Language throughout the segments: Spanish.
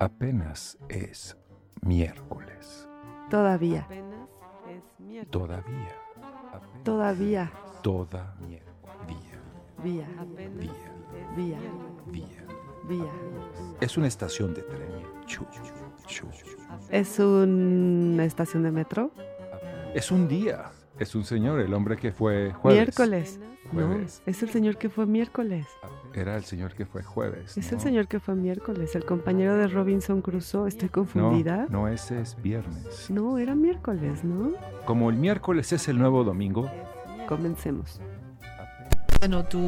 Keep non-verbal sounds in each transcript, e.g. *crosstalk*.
Apenas es miércoles. Todavía. Apenas es miércoles. Todavía. Apenas Todavía. Toda miércoles. Día. Vía. Apenas Día. es Vía. Día. Vía. Es una estación de tren. Chu, chu. ¿Es una estación de metro? Es un día. Es un señor, el hombre que fue jueves. Miércoles. No, es el señor que fue miércoles. Era el señor que fue jueves. Es ¿no? el señor que fue miércoles, el compañero de Robinson Crusoe. ¿Estoy No, confundida? no, ese es viernes. No, era miércoles, ¿no? Como el miércoles es el nuevo domingo. Comencemos. Bueno, tu,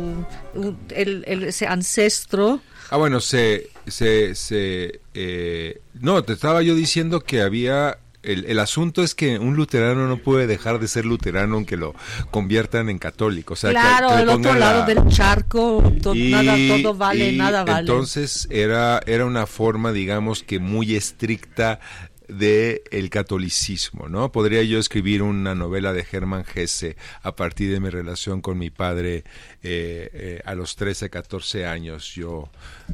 el, el- ese ancestro, Ah, bueno, se... se, se eh, no, te estaba yo diciendo que había... El, el asunto es que un luterano no puede dejar de ser luterano aunque lo conviertan en católico. O sea, que- claro, que el otro lado la- del charco, to- Y- nada, todo vale, nada vale. Entonces era, era una forma, digamos que muy estricta de el catolicismo, ¿no? Podría yo escribir una novela de Germán Hesse a partir de mi relación con mi padre eh, eh, a los 13, 14 años, yo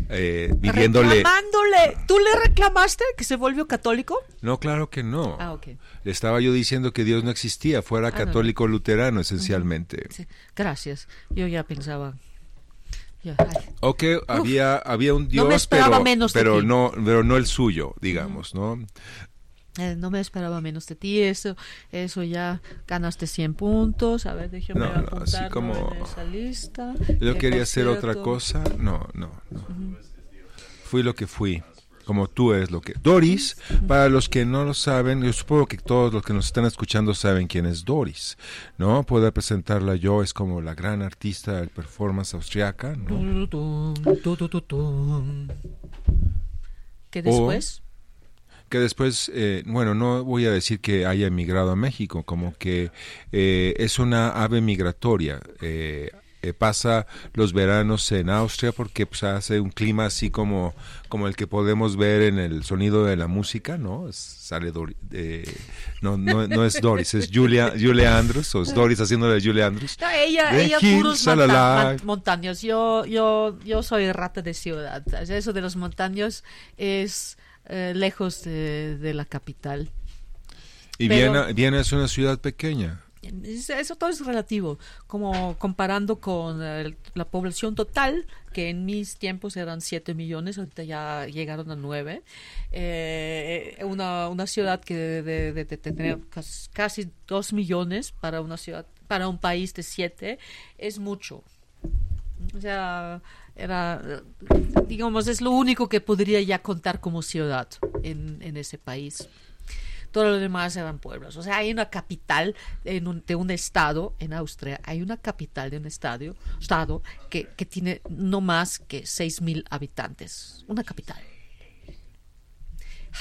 eh, viviéndole... Reclamándole. ¿Tú le reclamaste que se volvió católico? No, claro que no. Ah. Le estaba yo diciendo que Dios no existía, fuera Ah, no. católico luterano esencialmente. Sí, gracias. Yo ya pensaba. Ay. Ok, había, había un Dios, esperaba pero, menos pero no, pero no el suyo, digamos, ¿no? Eh, no me esperaba menos de ti, eso, eso ya ganaste 100 puntos, a ver, déjame No, no, apuntarlo así como- en esa lista. Yo Que, quería hacer otra cosa. No, no, no. Fui lo que fui. Como tú eres lo que. Doris, para los que no lo saben, yo supongo que todos los que nos están escuchando saben quién es Doris, ¿no? Puedo presentarla yo, es como la gran artista del performance austriaca, ¿no? Que después, que después, eh, bueno, no voy a decir que haya emigrado a México, como que eh, es una ave migratoria. eh, eh, pasa los veranos en Austria porque pues, hace un clima así como, como el que podemos ver en el sonido de la música, ¿no? Es- sale Dori- eh, no, no, no es Doris, es Julia, Julia Andrews, o es Doris haciéndole a Julia Andrews. No, ella, The ella puros monta- montaños. Yo, yo, yo soy rata de ciudad. Eso de los montaños es eh, lejos de, de la capital. Y Pero- Viena, Viena es una ciudad pequeña. Es- Eso todo es relativo, como comparando con eh, la población total, que en mis tiempos eran 7 millones, ahorita ya llegaron a 9. una, una ciudad que de, casi 2 millones para una ciudad, para un país de 7, es mucho. O sea, era, eh, digamos, es lo único que podría ya contar como ciudad en ese país todo lo demás eran pueblos. O sea, hay una capital de un estado en Austria, hay una capital de un estadio, estado que, que tiene no más que 6.000 habitantes. Una capital.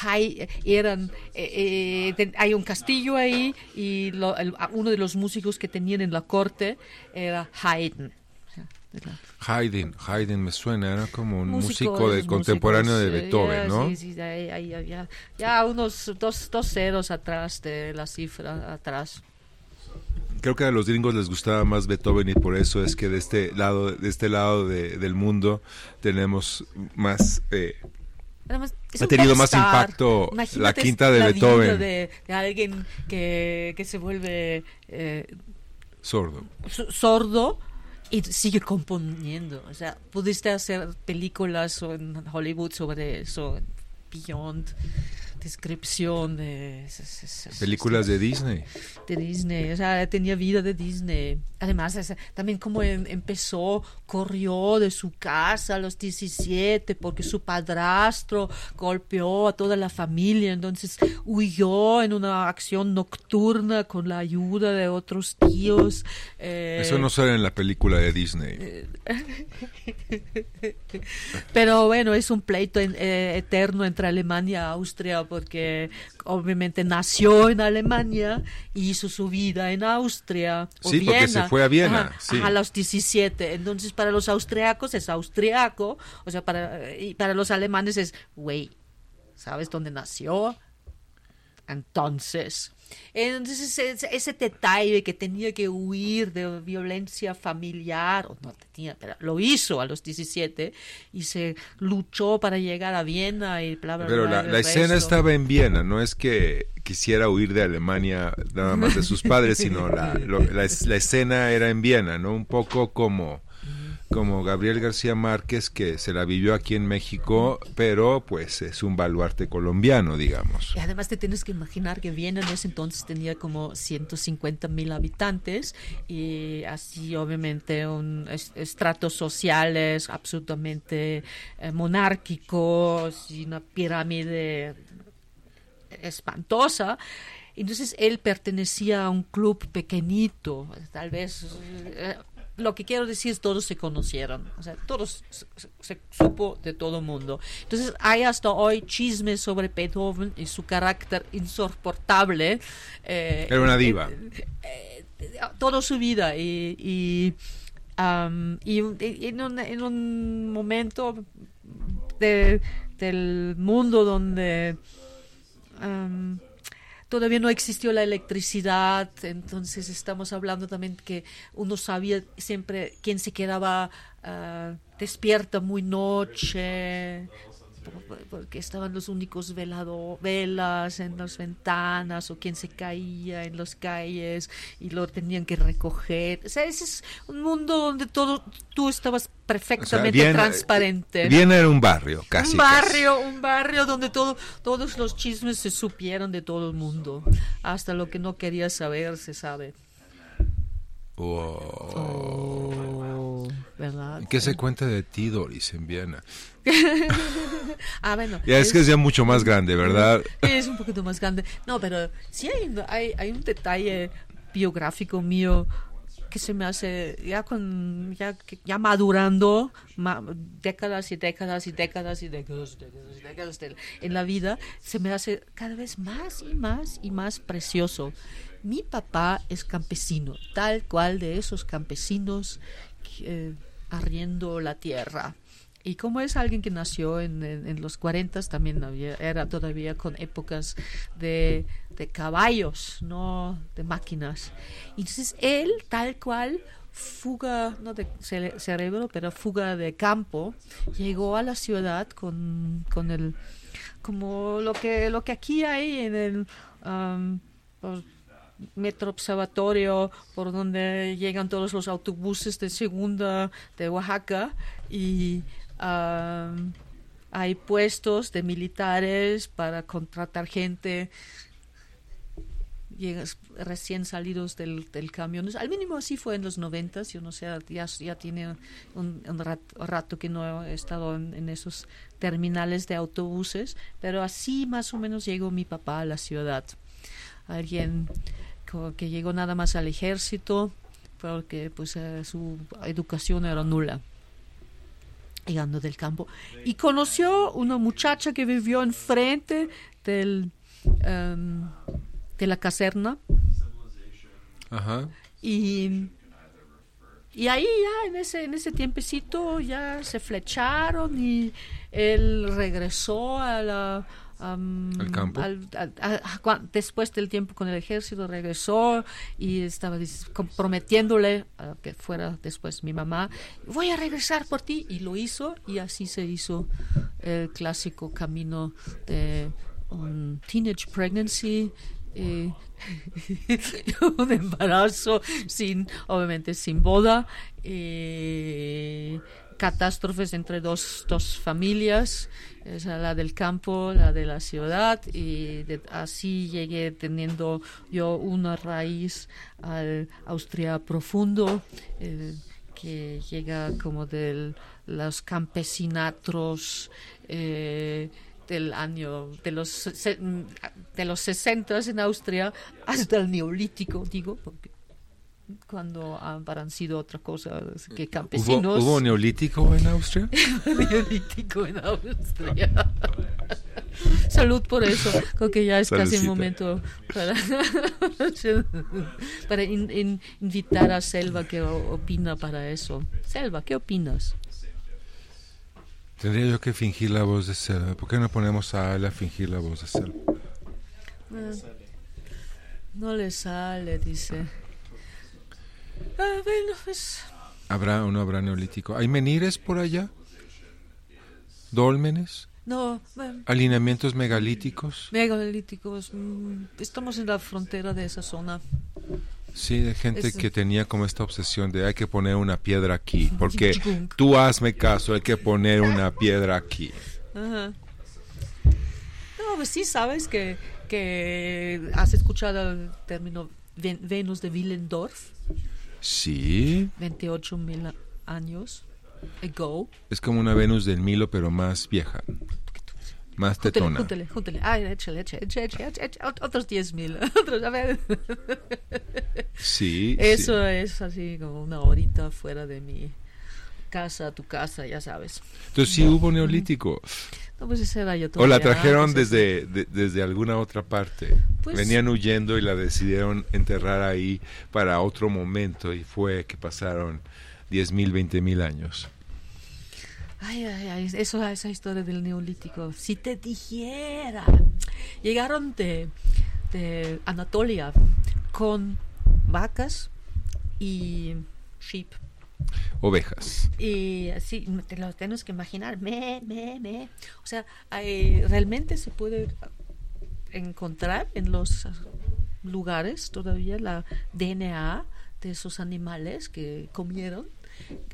Hay, eran, eh, eh, hay un castillo ahí y lo- uno de los músicos que tenían en la corte era Haydn. De Haydn, Haydn me suena, era como un músico, de contemporáneo músicos, de Beethoven, ya, ¿no? Sí, sí, ya, ya unos dos, dos ceros atrás de la cifra, atrás. Creo que a los gringos les gustaba más Beethoven y por eso es que de este lado, de este lado de- del mundo tenemos más eh, Además, Ha tenido más impacto Imagínate la quinta de la vida Beethoven. De, de alguien que, que se vuelve eh, sordo. so- sordo y sigue componiendo. O sea, pudiste hacer películas en Hollywood sobre eso, Beyond, descripción de es- es- es- es- Películas de Disney. de Disney, o sea, tenía vida de Disney. Además, también como em- empezó, corrió de su casa a los 17 porque su padrastro golpeó a toda la familia, entonces huyó en una acción nocturna con la ayuda de otros tíos. eh, Eso no sale en la película de Disney. *laughs* Pero bueno, es un pleito en- eh, eterno entre Alemania Austria porque obviamente nació en Alemania y hizo su vida en Austria. o Sí, porque se fue a Viena, Ajá, sí. ajá, a los 17. Entonces para los austriacos es austriaco, o sea, para, y para los alemanes es, güey, ¿sabes dónde nació? entonces. Entonces ese, ese, detalle que tenía que huir de violencia familiar, o no tenía, pero lo hizo a los 17 y se luchó para llegar a Viena y bla, bla, Pero bla. la, la escena estaba en Viena, no es que quisiera huir de Alemania nada más de sus padres, sino la, lo, la, la escena era en Viena, ¿no? Un poco como como Gabriel García Márquez, que se la vivió aquí en México, pero pues es un baluarte colombiano, digamos. Y además te tienes que imaginar que Viena en ese entonces tenía como 150 mil habitantes y así obviamente un estratos sociales absolutamente eh, monárquicos y una pirámide espantosa. Entonces él pertenecía a un club pequeñito, tal vez eh, lo que quiero decir es todos se conocieron, o sea, todos se, se, supo de todo el mundo. Entonces hay hasta hoy chismes sobre Beethoven y su carácter insoportable. Eh, Era una diva. Eh, eh, toda su vida y, y, um, y, y en, un, en, un, momento de, del mundo donde... Um, todavía no existió la electricidad, entonces estamos hablando también que uno sabía siempre quién se quedaba uh, despierta muy noche, porque estaban los únicos velado, velas en las ventanas o quien se caía en las calles y lo tenían que recoger. O sea, ese es un mundo donde todo tú estabas perfectamente o sea, Viena, transparente. Viena era un barrio, casi. Un barrio, casi. un barrio donde todo, todos los chismes se supieron de todo el mundo. Hasta lo que no quería saber se sabe. Wow. Oh, ¿verdad? ¿Qué se cuenta de ti, Doris, en Viena? *laughs* ah, bueno. Ya es, *laughs* es, que es ya mucho más grande, ¿verdad? *laughs* Es un poquito más grande. No, pero sí hay, hay, hay un detalle biográfico mío que se me hace ya con ya ya madurando ma, décadas y décadas y décadas y décadas, décadas, décadas de, en la vida se me hace cada vez más y más y más precioso mi papá es campesino tal cual de esos campesinos eh, arriendo la tierra y como es alguien que nació en, en, los 40 también había, era todavía con épocas de, de, caballos, no de máquinas. Entonces él, tal cual, fuga, no de cere cerebro, pero fuga de campo, llegó a la ciudad con, con el, como lo que, lo que aquí hay en el... metro observatorio por donde llegan todos los autobuses de segunda de Oaxaca y hay puestos de militares para contratar gente llegas, recién salidos del, del, camión. Al mínimo así fue en los noventas, yo no sé, ya, ya tiene un, un rato, rato, que no he estado en, en, esos terminales de autobuses, pero así más o menos llegó mi papá a la ciudad. Alguien que llegó nada más al ejército porque pues eh, su educación era nula. Llegando del campo. Y conoció una muchacha que vivió enfrente del um, de la caserna. Ajá. y y ahí ya en ese en ese tiempecito ya se flecharon y él regresó a la Um, al campo. Al, a, a, a, después del tiempo con el ejército regresó y estaba comprometiéndole a que fuera después mi mamá, voy a regresar por ti y lo hizo y así se hizo el clásico camino de un teenage pregnancy eh, *laughs* un embarazo sin obviamente sin boda eh, catástrofes entre dos, dos familias, es la del campo, la de la ciudad, y de, así llegué teniendo yo una raíz al Austria profundo, eh, que llega como de los campesinatos eh, del año de los de los 60 en Austria hasta el neolítico digo porque cuando habrán sido otra cosa que campesinos. ¿Hubo, ¿hubo neolítico en Austria? *laughs* neolítico en Austria. Salud por eso, creo que ya es Saludcita. casi el momento para, *laughs* para in, in, invitar a Selva que opina para eso. Selva, ¿qué opinas? Tendría yo que fingir la voz de Selva. ¿Por qué no ponemos a él a fingir la voz de Selva? Ah, no le sale, dice. Ah, bueno, pues. ¿Habrá o no habrá neolítico? ¿Hay menires por allá? ¿Dólmenes? No, bueno, ¿Alineamientos megalíticos? megalíticos. mm, Estamos en la frontera de esa zona. Sí, de gente Es- que tenía como esta obsesión de hay que poner una piedra aquí, *laughs* porque tú hazme caso, hay que poner una piedra aquí. Ajá. No, pues sí sabes que, que has escuchado el término Ven- Venus de Willendorf, Sí, 28 mil años ago. es como una Venus del Milo, pero más vieja, más tetona. júntele, júntele. Ay, échale, échale, échale, échale, échale, échale, ot- otros 10 mil. *laughs* Otros, a ver. Sí, Eso sí. es así como una horita fuera de mi casa, tu casa, ya sabes. Entonces sí hubo neolítico. No, pues ese era yo O la trajeron desde, de- desde alguna otra parte. Pues- Venían huyendo y la decidieron enterrar ahí para otro momento y fue que pasaron 10 mil, 20 mil años. Ay, ay, ay, eso, esa historia del neolítico. Si te dijera, llegaron de, de Anatolia con vacas y sheep. Ovejas. Y así, te lo tienes que imaginar, me, me, me. O sea, realmente se puede encontrar en los lugares todavía la DNA de esos animales que comieron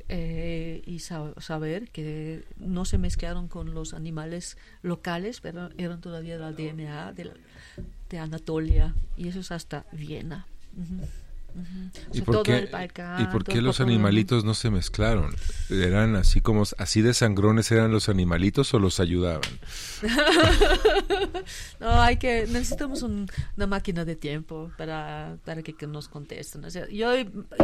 eh, y sa- saber que no se mezclaron con los animales locales, pero eran todavía la DNA de, la- de Anatolia y eso es hasta Viena. O ¿Y sea, por qué, ¿y por qué los animalitos no se mezclaron? ¿Eran así como, así de sangrones eran los animalitos o los ayudaban? *laughs* No, hay que, necesitamos un- una máquina de tiempo para, para que, que nos contesten. O sea, yo,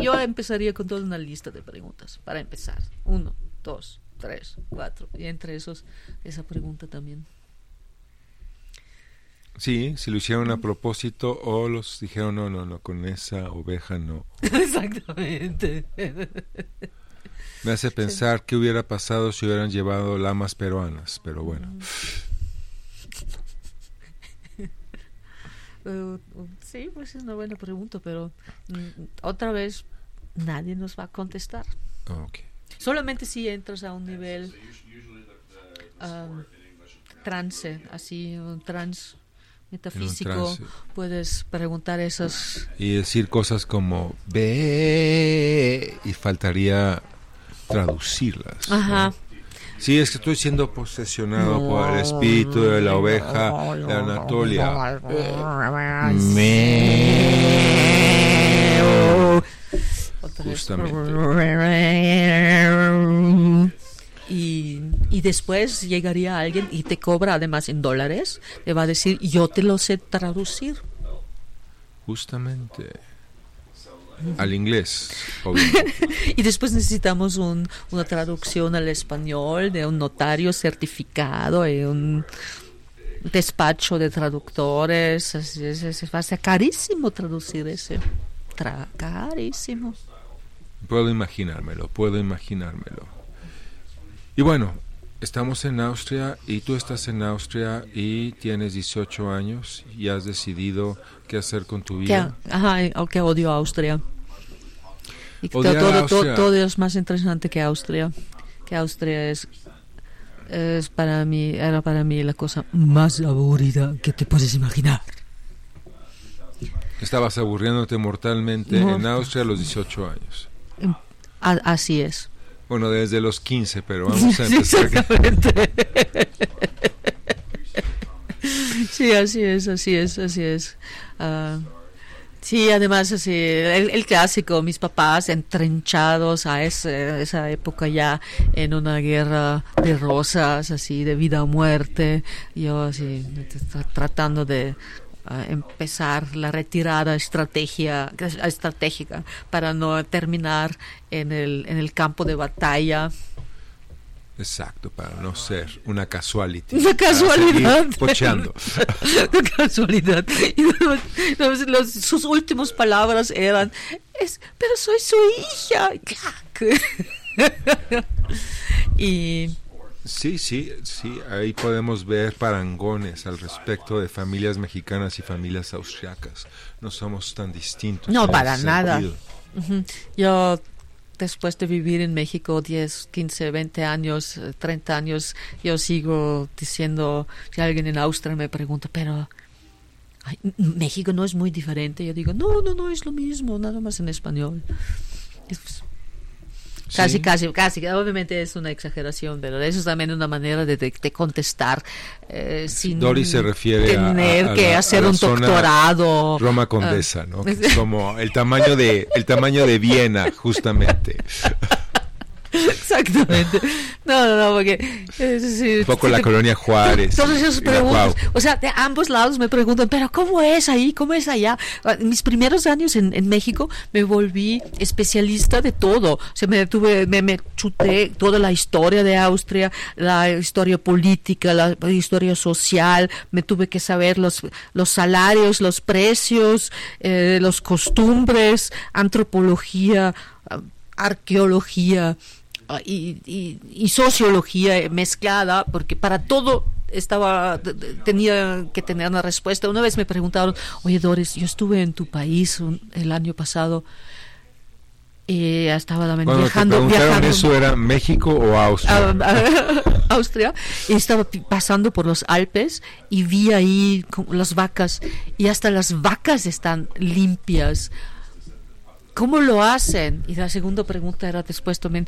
yo empezaría con toda una lista de preguntas para empezar. Uno, dos, tres, cuatro. Y entre esos, esa pregunta también. Sí, si lo hicieron a propósito o los dijeron, no, no, no, con esa oveja no. *laughs* Exactamente. Me hace pensar qué hubiera pasado si hubieran llevado lamas peruanas, pero bueno. Eh, *laughs* sí, pues es una buena pregunta, pero mm, otra vez nadie nos va a contestar. Ok. Solamente si entras a un nivel um, trance, así, un trance metafísico, puedes preguntar esas... Y decir cosas como ve y faltaría traducirlas. ¿no? Ajá. Sí, es que estoy siendo posesionado por el espíritu de la oveja de Anatolia. Justamente. Y, y después llegaría alguien y te cobra además en dólares, te va a decir, yo te lo sé traducir. Justamente. Al inglés. *laughs* Y después necesitamos un- una traducción al español de un notario certificado y un despacho de traductores. Es, es- va a ser carísimo traducir ese. Tra- carísimo. Puedo imaginármelo, puedo imaginármelo. Y bueno, estamos en Austria y tú estás en Austria y tienes 18 años y has decidido qué hacer con tu Que, vida. ajá, y- que odio a Austria. Y que todo, todo, Austria. todo es más interesante que Austria. Que Austria es, es para mí, era para mí la cosa más aburrida que te puedes imaginar. Estabas aburriéndote mortalmente en Austria a los 18 años. A- así es. Bueno, desde los 15, pero *laughs* vamos a Sí, empezar. exactamente. Sí, así es, así es, así es. Ah, sí, además, así, el, el clásico, mis papás entrenchados a ese- esa época ya en una guerra de rosas, así, de vida o muerte. Yo así, tra- tratando de empezar la retirada estrategia, estratégica para no terminar en el, en el campo de batalla. Exacto, para no ser una casuality. Una casualidad. pocheando. *laughs* De casualidad. Y los- los- sus últimas palabras eran, es, pero soy su hija. y *laughs* Sí, sí, sí, ahí podemos ver parangones al respecto de familias mexicanas y familias austriacas. No somos tan distintos. No, para nada. Yo, después de vivir en México 10, 15, 20 años, eh, 30 años, yo sigo diciendo, si alguien en Austria me pregunta, pero ay, México no es muy diferente, yo digo, no, no, no, es lo mismo, nada más en español. Es- Casi, Sí. casi, casi. Obviamente es una exageración, pero eso es también una manera de, de- de contestar eh, sin Doris se refiere a- tener a- a que la- hacer un doctorado. Roma Condesa, ¿no? Que es como el tamaño de el tamaño de Viena, justamente. *laughs* *laughs* Exactamente. No, no, no, porque... eh, sí, Un poco sí, la te- colonia Juárez. Y la preguntas, o sea, de ambos lados me preguntan, pero ¿cómo es ahí? ¿Cómo es allá? Ah, En mis primeros años en, en México me volví especialista de todo. O sea, me, tuve, me, me chuté toda la historia de Austria, la historia política, la historia social, me tuve que saber los, los salarios, los precios, eh, los costumbres, antropología, ah, arqueología y, y- y sociología eh, mezclada, porque para todo estaba tenía que tener una respuesta. Una vez me preguntaron, oye Doris, yo estuve en tu país un- el año pasado y estaba también Cuando viajando, te preguntaron viajando eso era México o Austria. a- a- *laughs* Austria y estaba pasando por los Alpes y vi ahí las vacas y hasta las vacas están limpias. ¿Cómo lo hacen? Y la segunda pregunta era después también,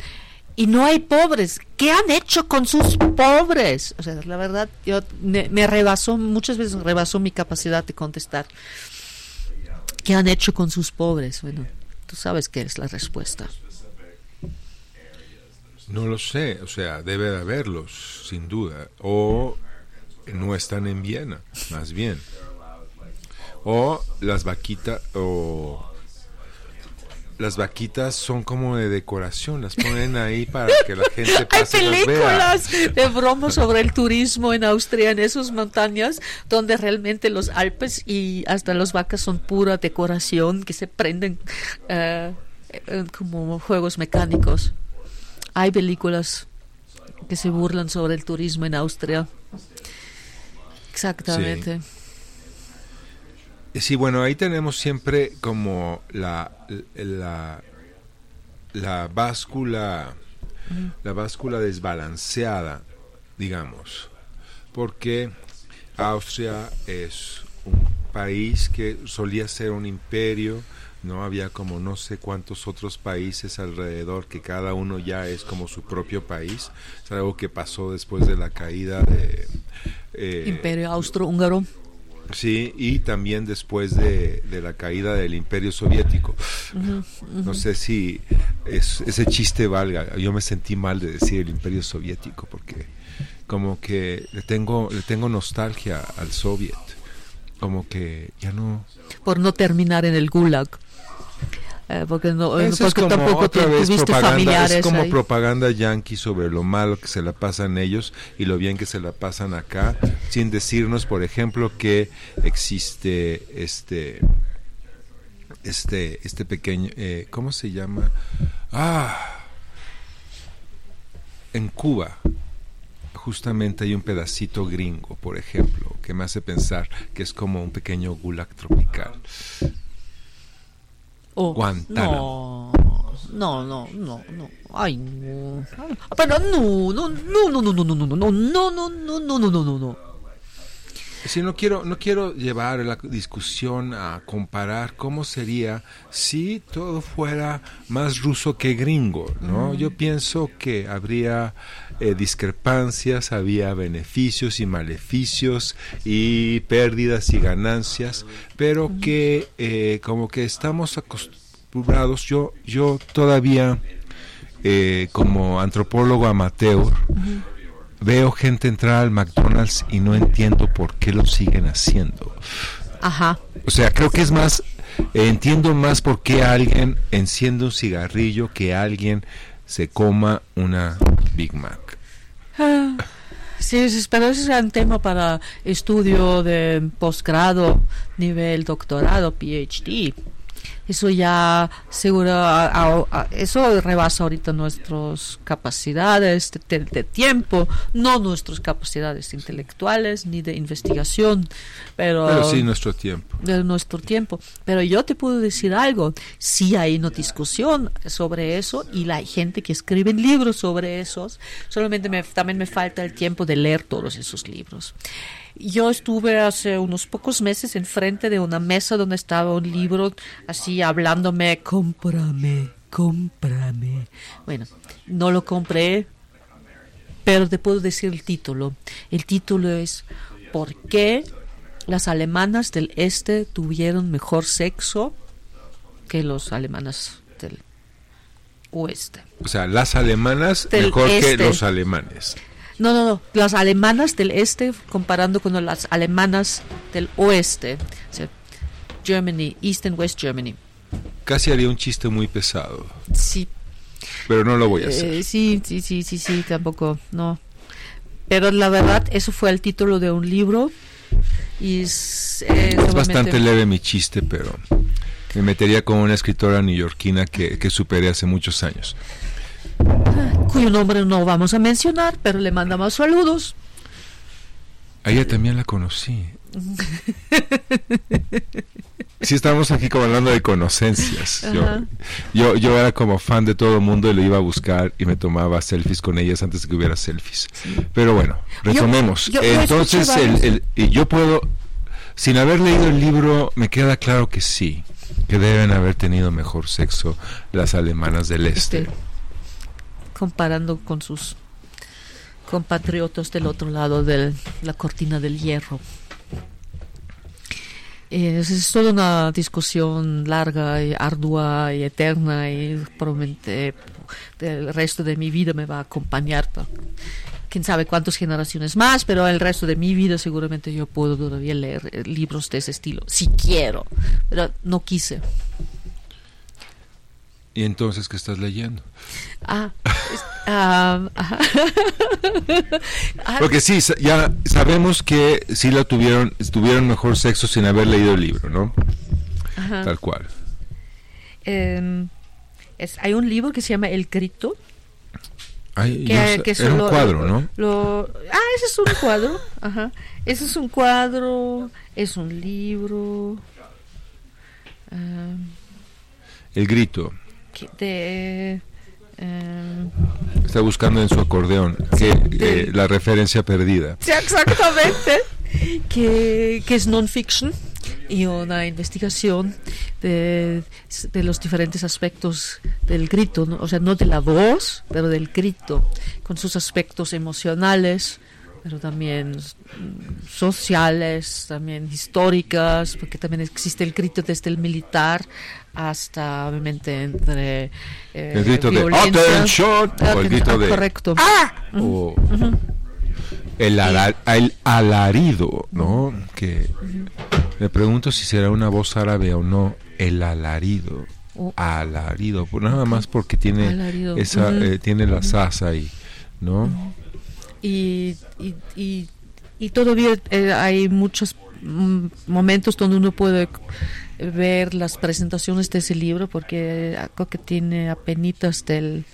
y no hay pobres, ¿qué han hecho con sus pobres? O sea, la verdad, yo me, rebasó, muchas veces rebasó mi capacidad de contestar. ¿Qué han hecho con sus pobres? Bueno, tú sabes qué es la respuesta. No lo sé, o sea, debe de haberlos, sin duda. O no están en Viena, más bien. O las vaquitas, o las vaquitas son como de decoración, las ponen ahí para que la gente *laughs* Hay pase y las vea. películas de broma *laughs* sobre el turismo en Austria, en esas montañas, donde realmente los Alpes y hasta las vacas son pura decoración que se prenden eh, eh, como juegos mecánicos. Hay películas que se burlan sobre el turismo en Austria. Exactamente. Sí, bueno, ahí tenemos siempre como la, la, la báscula, la báscula desbalanceada, digamos, porque Austria es un país que solía ser un imperio, no había como no sé cuántos otros países alrededor que cada uno ya es como su propio país, es algo que pasó después de la caída de eh, Imperio Austrohúngaro. Sí, y también después de, de la caída del Imperio Soviético. No sé si es- ese chiste valga. Yo me sentí mal de decir el Imperio Soviético porque como que le tengo le tengo nostalgia al Soviet. Como que ya no por no terminar en el Gulag. Eh, porque no, eh, Eso es como tampoco otra vez propaganda, es como ahí. propaganda yankee sobre lo malo que se la pasan ellos y lo bien que se la pasan acá, sin decirnos, por ejemplo, que existe este este este pequeño eh, ¿cómo se llama? Ah, en Cuba justamente hay un pedacito gringo, por ejemplo, que me hace pensar que es como un pequeño gulag tropical. Oh, Guantánamo. No, no, no, no, no. Ay, no. Ah, Pero no, no, no, no, no, no, no, no, no, no, no, no, no, no, no, no, no, no. Sí, no quiero, no quiero llevar la discusión a comparar cómo sería si todo fuera más ruso que gringo, ¿no? Yo pienso que habría eh, discrepancias, había beneficios y maleficios y pérdidas y ganancias, pero que eh, como que estamos acostumbrados, yo, yo todavía eh, como antropólogo amateur, veo gente entrar al McDonald's y no entiendo por qué lo siguen haciendo. Ajá. O sea, creo que es más, eh, entiendo más por qué alguien enciende un cigarrillo que alguien se coma una Big Mac. Ah, Sí, pero ese es un tema para estudio de posgrado, nivel doctorado, PhD. Eso ya seguro, eso rebasa ahorita nuestras capacidades de, tiempo, no nuestras capacidades intelectuales ni de investigación, pero, pero sí nuestro tiempo. De nuestro tiempo. Pero yo te puedo decir algo, sí hay una discusión sobre eso y la gente que escribe libros sobre esos, solamente me, también me falta el tiempo de leer todos esos libros. Yo estuve hace unos pocos meses enfrente de una mesa donde estaba un libro así hablándome, cómprame, cómprame. Bueno, no lo compré, pero te puedo decir el título. El título es ¿Por qué las alemanas del este tuvieron mejor sexo que los alemanas del oeste? O sea, las alemanas mejor que este. los alemanes. No, no, no. Las alemanas del este comparando con las alemanas del oeste. Germany, East and West Germany. Casi haría un chiste muy pesado. Sí. Pero no lo voy a hacer. Eh, sí, sí, sí, sí, sí, tampoco, no. Pero la verdad, eso fue el título de un libro. Y es, eh, es bastante leve mi chiste, pero me metería con una escritora neoyorquina que, que superé hace muchos años cuyo nombre no vamos a mencionar, pero le mandamos saludos. A ella también la conocí. Sí, estamos aquí como hablando de conocencias. Yo, yo, era como fan de todo el mundo y lo iba a buscar y me tomaba selfies con ellas antes de que hubiera selfies. Pero bueno, retomemos. Entonces, el, y yo puedo, sin haber leído el libro, me queda claro que sí, que deben haber tenido mejor sexo las alemanas del este. este comparando con sus compatriotas del otro lado de la cortina del hierro. Eh, es, toda una discusión larga y ardua y eterna y probablemente el resto de mi vida me va a acompañar. quién sabe cuántas generaciones más, pero el resto de mi vida seguramente yo puedo todavía leer eh, libros de ese estilo, si quiero, pero no quise. ¿Y entonces qué estás leyendo? Ah, *laughs* ah Porque sí, ya sabemos que sí lo tuvieron, tuvieron mejor sexo sin haber leído el libro, ¿no? Tal cual. Em, es, hay un libro que se llama El Grito. que, es un cuadro, ¿no? ah, ese es un cuadro. Ajá. Ese es un cuadro, es un libro. el Grito de... Em, Está buscando en su acordeón que, la referencia perdida. Sí, exactamente. que, que es non-fiction y una investigación de, de, los diferentes aspectos del grito, o sea, no de la voz, pero del grito, con sus aspectos emocionales, pero también sociales, también históricas, porque también existe el grito desde el militar hasta obviamente entre eh, el grito de atención o el grito de correcto. ¡Ah! o el, el, alarido no que me pregunto si será una voz árabe o no el alarido. Oh. alarido pues nada más porque tiene esa eh, tiene la sasa ahí no y, y, y, y todavía eh, hay muchos mm, momentos donde uno puede ver las presentaciones de ese libro porque creo que tiene apenas del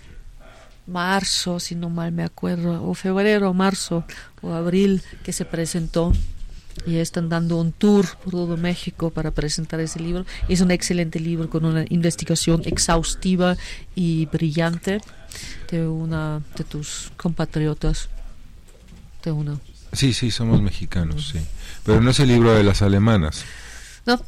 marzo, si no mal me acuerdo, o febrero, marzo o abril que se presentó y están dando un tour por todo México para presentar ese libro. Es un excelente libro con una investigación exhaustiva y brillante de una de tus compatriotas. De una. Sí, sí, somos mexicanos, sí. Pero no es el libro de las alemanas. No,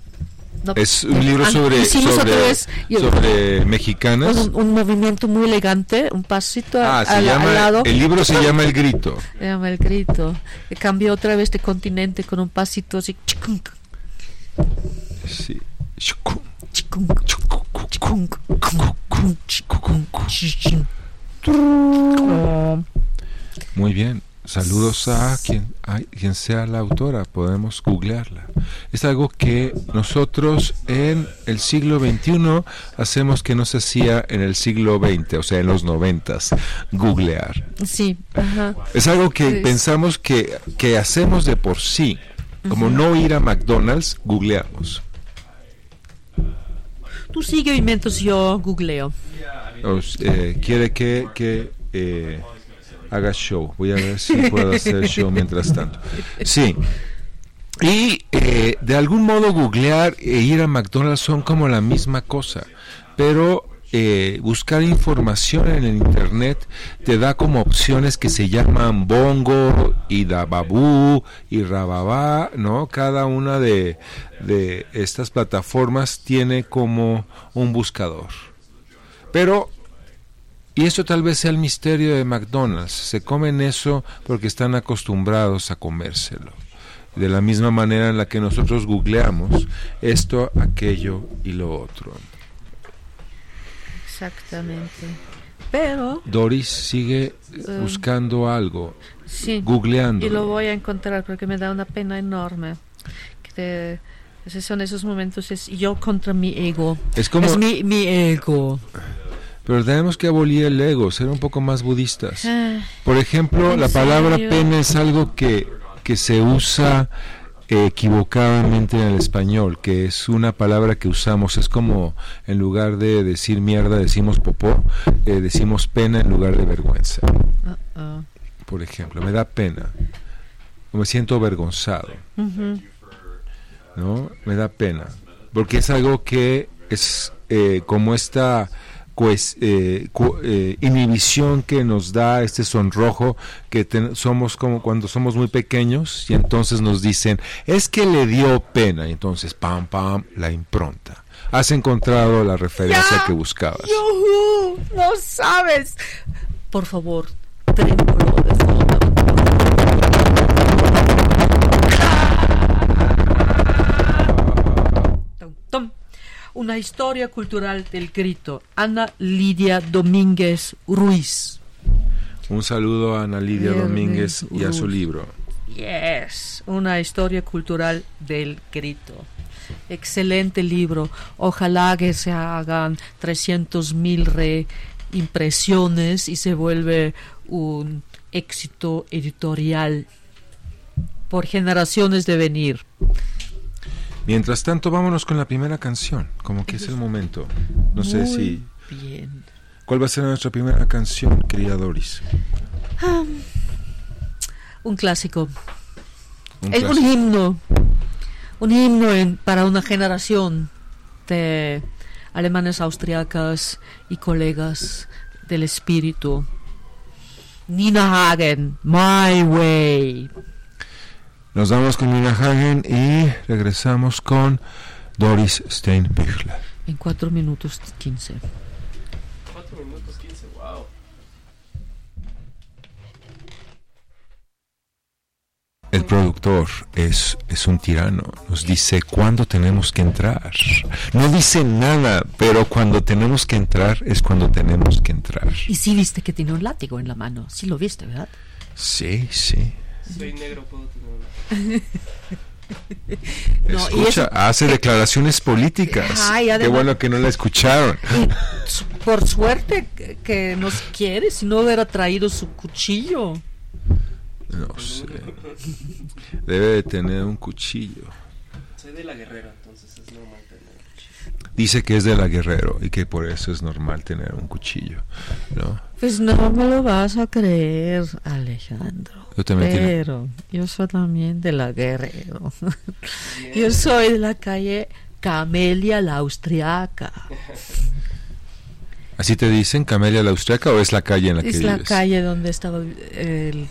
es un libro ah, sobre, sobre, mexicanas. Un, movimiento muy elegante, un pasito ah, al, lado. El libro se llama El Grito. Se llama El Grito. Cambió otra vez de continente con un pasito así. Sí. Muy bien. Saludos a quien, a quien sea la autora, podemos googlearla. Es algo que nosotros en el siglo XXI hacemos que no se hacía en el siglo XX, o sea, en los noventas, googlear. Sí, Es algo que pensamos que, que, hacemos de por sí, como no ir a McDonald's, googleamos. Tú sigue mientras yo googleo. Eh, quiere que, que eh, haga show. Voy a ver si puedo hacer show mientras tanto. Sí. Y eh, de algún modo googlear e ir a McDonald's son como la misma cosa. Pero eh, buscar información en el internet te da como opciones que se llaman bongo y dababú y rababá, ¿no? Cada una de, de estas plataformas tiene como un buscador. Pero, y eso tal vez sea el misterio de McDonald's, se comen eso porque están acostumbrados a comérselo. De la misma manera en la que nosotros googleamos esto, aquello y lo otro. Exactamente. Pero, Doris sigue Eh, buscando algo, sí. googleando. Y lo voy a encontrar porque me da una pena enorme. Que te- esos son esos momentos, es yo contra mi ego. Es como, Es mi, mi ego. Pero tenemos que abolir el ego, ser un poco más budistas. Ah, Por ejemplo, ¿En la palabra pena es algo que, que se usa equivocadamente en el español, que es una palabra que usamos, es como en lugar de decir mierda decimos popó, eh, decimos pena en lugar de vergüenza. Por ejemplo, me da pena, me siento avergonzado, Ujú. ¿no? Me da pena, porque es algo que es eh, como esta pues, eh, eh, inhibición que nos da este sonrojo que ten- somos como cuando somos muy pequeños y entonces nos dicen es que le dio pena y entonces pam pam la impronta has encontrado la referencia Ya. que buscabas ¡Yujú! No sabes. Por favor, trémulo de fondo. Una historia cultural del grito. Ana Lidia Domínguez Ruiz. un saludo a Ana Lidia Viernes, Domínguez y a su libro Yes, una historia cultural del grito. Excelente libro. Ojalá que se hagan 300 mil reimpresiones y se vuelve un éxito editorial por generaciones de venir. Mientras tanto vámonos con la primera canción como que es el momento no sé Muy si bien. cuál va a ser nuestra primera canción querida Doris Un clásico. Un es un himno. Un himno en- para una generación de alemanes austriacas y colegas del espíritu. Nina Hagen, My Way. Nos vamos con Nina Hagen y regresamos con Doris Steinbüchler. En 4 minutos 15. 4 minutos 15, wow. El productor es, es un tirano, nos dice cuándo tenemos que entrar. No dice nada, pero cuando tenemos que entrar es cuando tenemos que entrar. Y sí viste que tiene un látigo en la mano. Sí lo viste, ¿verdad? Sí, sí. Soy negro, puedo tener una. *laughs* No, y Escucha, eso- hace declaraciones políticas. Ay, Qué bueno que no la escucharon. Y por suerte que- nos quiere, si no hubiera traído su cuchillo. No sé. Debe de tener un cuchillo. Soy de la guerrera, entonces es normal tener un cuchillo. Dice que es de la Guerrero y que por eso es normal tener un cuchillo. ¿no? Pues no me lo vas a creer, Alejandro. Yo también Pero yo soy también de la Guerrero. yo soy de la calle Camelia la Austriaca. *laughs* ¿Así te dicen Camelia la Austriaca o es la calle en la que Es la vives? calle donde estaba el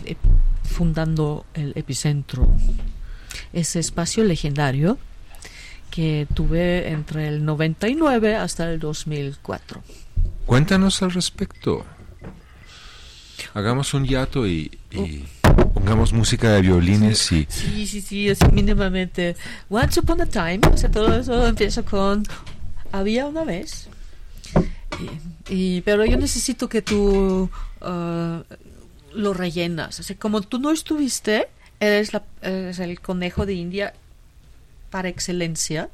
fundando el epicentro. Ese espacio legendario que tuve entre el 99 hasta el 2004. Cuéntanos al respecto. Hagamos un hiato y, y pongamos música de violines y Sí, sí, sí, así mínimamente. Once upon a time, o sea, todo eso empieza con había una vez. Y, y- pero yo necesito que tú ah, lo rellenas. O sea, como tú no estuviste, eres, la, eres el conejo de India para excelencia,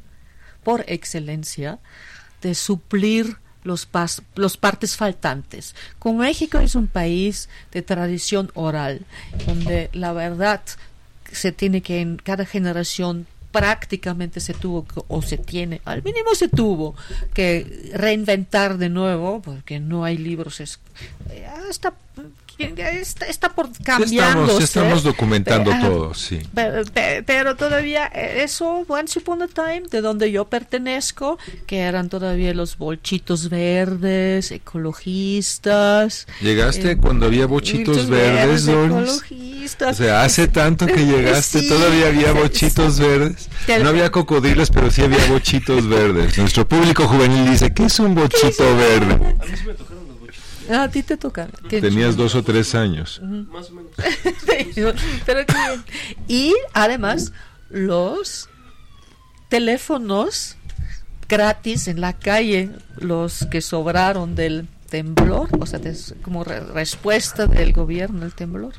por excelencia, de suplir los, pas- los partes faltantes. Como México es un país de tradición oral, donde la verdad se tiene que en cada generación prácticamente se tuvo que- o se tiene, al mínimo se tuvo que reinventar de nuevo porque no hay libros es, eh, está, está, por cambiando estamos, estamos documentando Ah, todo, sí. pero, pe- pero todavía eh, eso, Once Upon a Time, de donde yo pertenezco, que eran todavía los bolchitos verdes, ecologistas. Llegaste eh, cuando había bochitos verdes. O ecologistas. sea, hace tanto que *laughs* llegaste, Sí, todavía había sí, bochitos verdes. Te- No había cocodrilos, pero sí había bochitos verdes. Nuestro público juvenil dice, ¿qué es un bochito verde? Ah, a ti te toca. Qué Tenías dos o tres años. Más o menos. *laughs* Pero. Y además, los teléfonos gratis en la calle, los que sobraron del temblor, o sea, des- como re- respuesta del gobierno al temblor.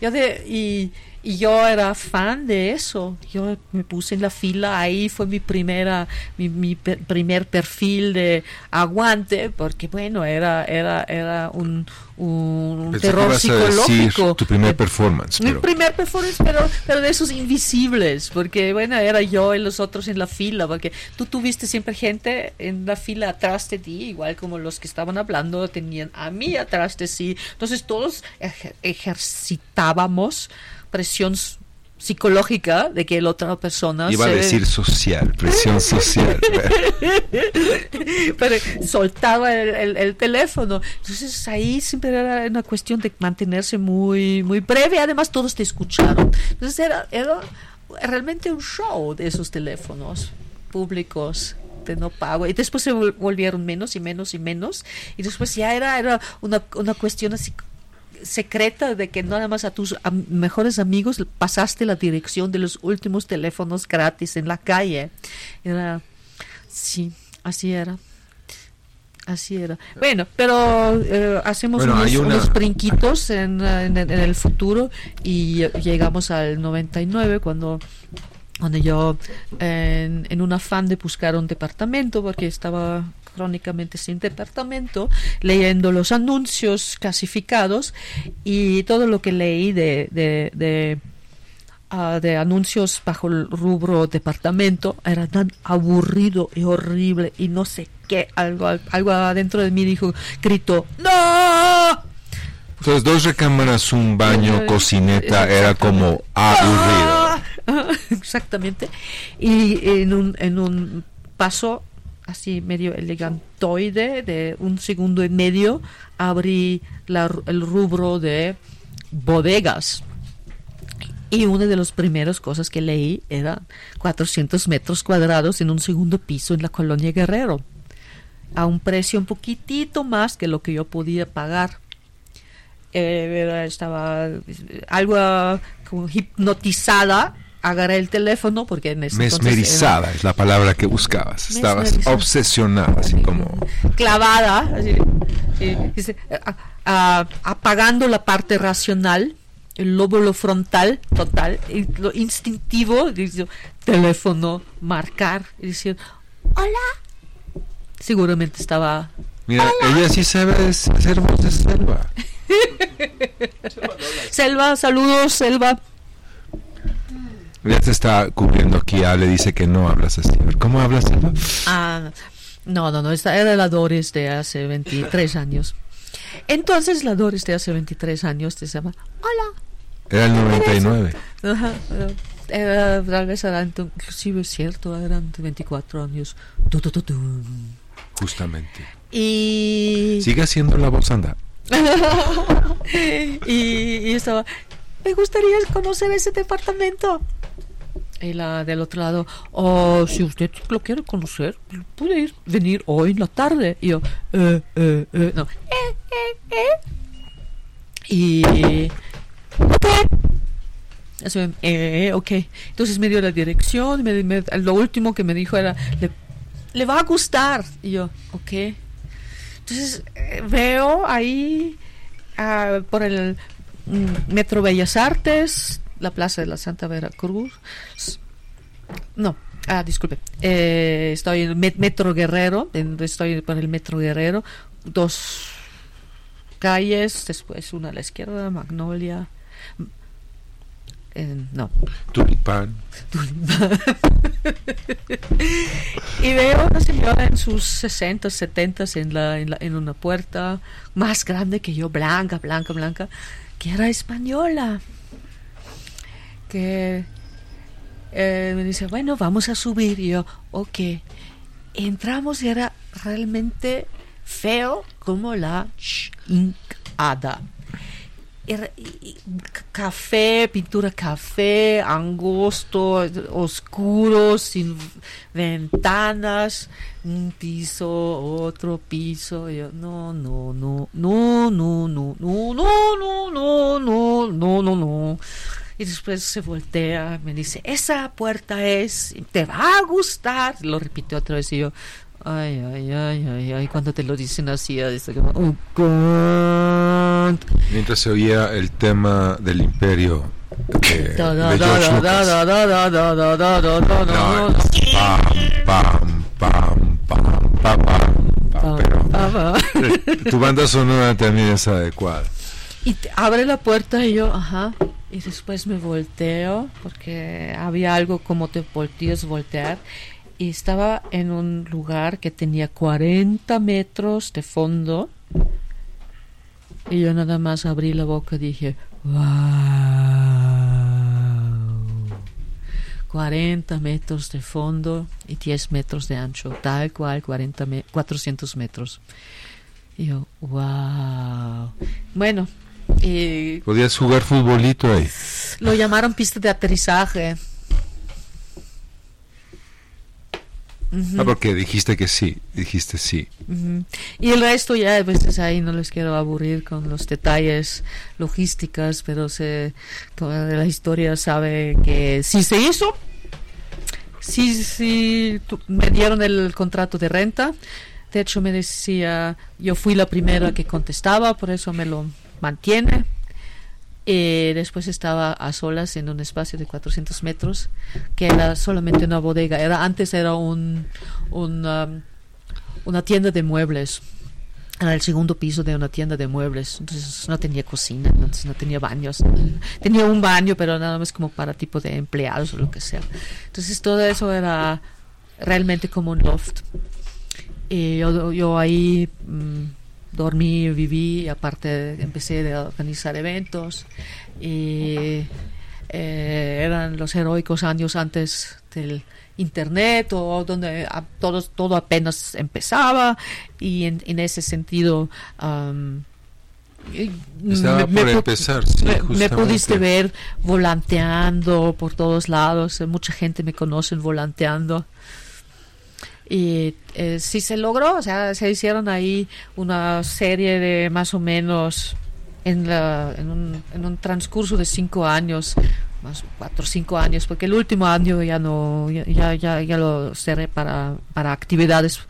Yo de, y, y yo era fan de eso. Yo me puse en la fila, ahí fue mi primera, mi, mi per- primer perfil de aguante, porque bueno, era, era, era un, un, que terror ibas a decir psicológico. tu primer performance, mi pero primer performance, pero, pero de esos invisibles, porque bueno, era yo y los otros en la fila, porque tú tuviste siempre gente en la fila atrás de ti, igual como los que estaban hablando tenían a mí atrás de sí. Entonces todos ejer- ejercitábamos presión psicológica de que la otra persona iba a decir social, presión social. *laughs* pero soltaba el, el- el teléfono. Entonces ahí siempre era una cuestión de mantenerse muy, muy breve. Además todos te escucharon. Entonces era, era realmente un show de esos teléfonos públicos de no pago y después se vol- volvieron menos y menos y menos y después ya era, era una, una cuestión así secreta de que nada más a tus am- mejores amigos pasaste la dirección de los últimos teléfonos gratis en la calle. Era, sí, así era. Así era. Bueno, pero eh, hacemos Bueno, unos, una- unos brinquitos en, en, en el futuro y llegamos al 99 cuando cuando yo en, en un afán de buscar un departamento porque estaba crónicamente sin departamento leyendo los anuncios clasificados y todo lo que leí de, de, de, ah, de anuncios bajo el rubro departamento era tan aburrido y horrible y no sé qué algo algo adentro de mí dijo gritó no Entonces, dos recámaras, un baño, cocineta, era como aburrido. Ah, *laughs* Exactamente. Y en un, en un paso así medio elegantoide de un segundo y medio abrí la el rubro de bodegas. Y una de las primeras cosas que leí era 400 metros cuadrados en un segundo piso en la colonia Guerrero, a un precio un poquitito más que lo que yo podía pagar eh, estaba eh, algo ah, como hipnotizada. Agarré el teléfono porque en ese entonces era Mesmerizada es la palabra que buscabas. Estabas obsesionada, así como... clavada, así, a- a- apagando la parte racional, el lóbulo frontal total, y lo instintivo, dice, teléfono, marcar, y decir, hola. Seguramente estaba Mira, ella sí sabe hacer selva. *laughs* Selva, saludos, Selva. Ya te está cubriendo aquí. Ale dice que no hablas así. ¿Cómo hablas, selva? Ah, no, no, no, esta era la Doris de hace 23 años. Entonces la Doris de hace 23 años te llama, hola. Era el 99. Ajá, eh, era, tal vez era, ento- inclusive es cierto, eran 24 años. Justamente. Y, Sigue haciendo la voz, anda. *laughs* y, y estaba, me gustaría conocer ese departamento. Y la del otro lado, oh, si usted lo quiere conocer, puede ir, venir hoy en la tarde. Y yo, eh, eh, eh, no, eh, eh, eh. Y. Así, eh, ok. Entonces me dio la dirección, me, me- lo último que me dijo era, le, va a gustar. Y yo, ok. Entonces eh, veo ahí ah, por el mm, Metro Bellas Artes, la Plaza de la Santa Veracruz. No, ah, disculpe. Eh, estoy en Metro Guerrero, en- estoy por el Metro Guerrero. Dos calles, después una a la izquierda, Magnolia. eh, no. Tulipán. *laughs* y veo una señora en sus 60, 70 en, la, en, la, en una puerta más grande que yo, blanca, blanca, blanca, que era española. Que eh, me dice, bueno, vamos a subir. Y yo, ok. Entramos y era realmente feo como la hincada. Era, café, pintura café, angosto, oscuro, sin ventanas, un piso, otro piso. Yo, no, no, no, no, no, no, no, no, no, no, no, no, no, no. Y después se voltea, me dice, esa puerta es, te va a gustar. Lo repite otra vez y yo, ay, ay, ay, ay, ay, cuando te lo dicen así, como, oh, God. Mientras se oía el tema del imperio de, de George Lucas. Pam, pam, pam, pam, pam, pam, pero tu banda sonora también es adecuada. Y te abre la puerta y yo, ajá, y después me volteo porque había algo como te volteas voltear y estaba en un lugar que tenía 40 metros de fondo y yo nada más abrí la boca y dije wow 40 metros de fondo y 10 metros de ancho tal cual 40 me 400 metros. Y yo wow bueno Podías jugar futbolito ahí. lo llamaron pista de aterrizaje. Ujú, Ah, porque dijiste que sí, dijiste sí. ujú. Y el resto ya veces ahí no les quiero aburrir con los detalles logísticas, pero se como de la historia sabe que sí se hizo. Sí, sí, me dieron el contrato de renta. De hecho, me decía, yo fui la primera que contestaba, por eso me lo mantiene. Y después estaba a solas en un espacio de 400 metros, que era solamente una bodega. Era antes era un, um, una tienda de muebles. Era el segundo piso de una tienda de muebles. Entonces no tenía cocina, entonces no tenía baños. *laughs* Tenía un baño, pero nada más como para tipo de empleados o lo que sea. Entonces todo eso era realmente como un loft. Y yo, yo ahí mm, dormí, viví, aparte empecé a organizar eventos. Y eh, eran los heroicos años antes del internet o donde a- todo, todo apenas empezaba y en, en ese sentido Estaba por pu- empezar, sí, me, me pudiste ver volanteando por todos lados mucha gente me conoce volanteando y eh, sí se logró, o sea, se hicieron ahí una serie de más o menos en, la, en, un, en un transcurso de cinco años, más cuatro o cinco años, porque el último año ya no, ya, ya, ya, lo cerré para, para actividades.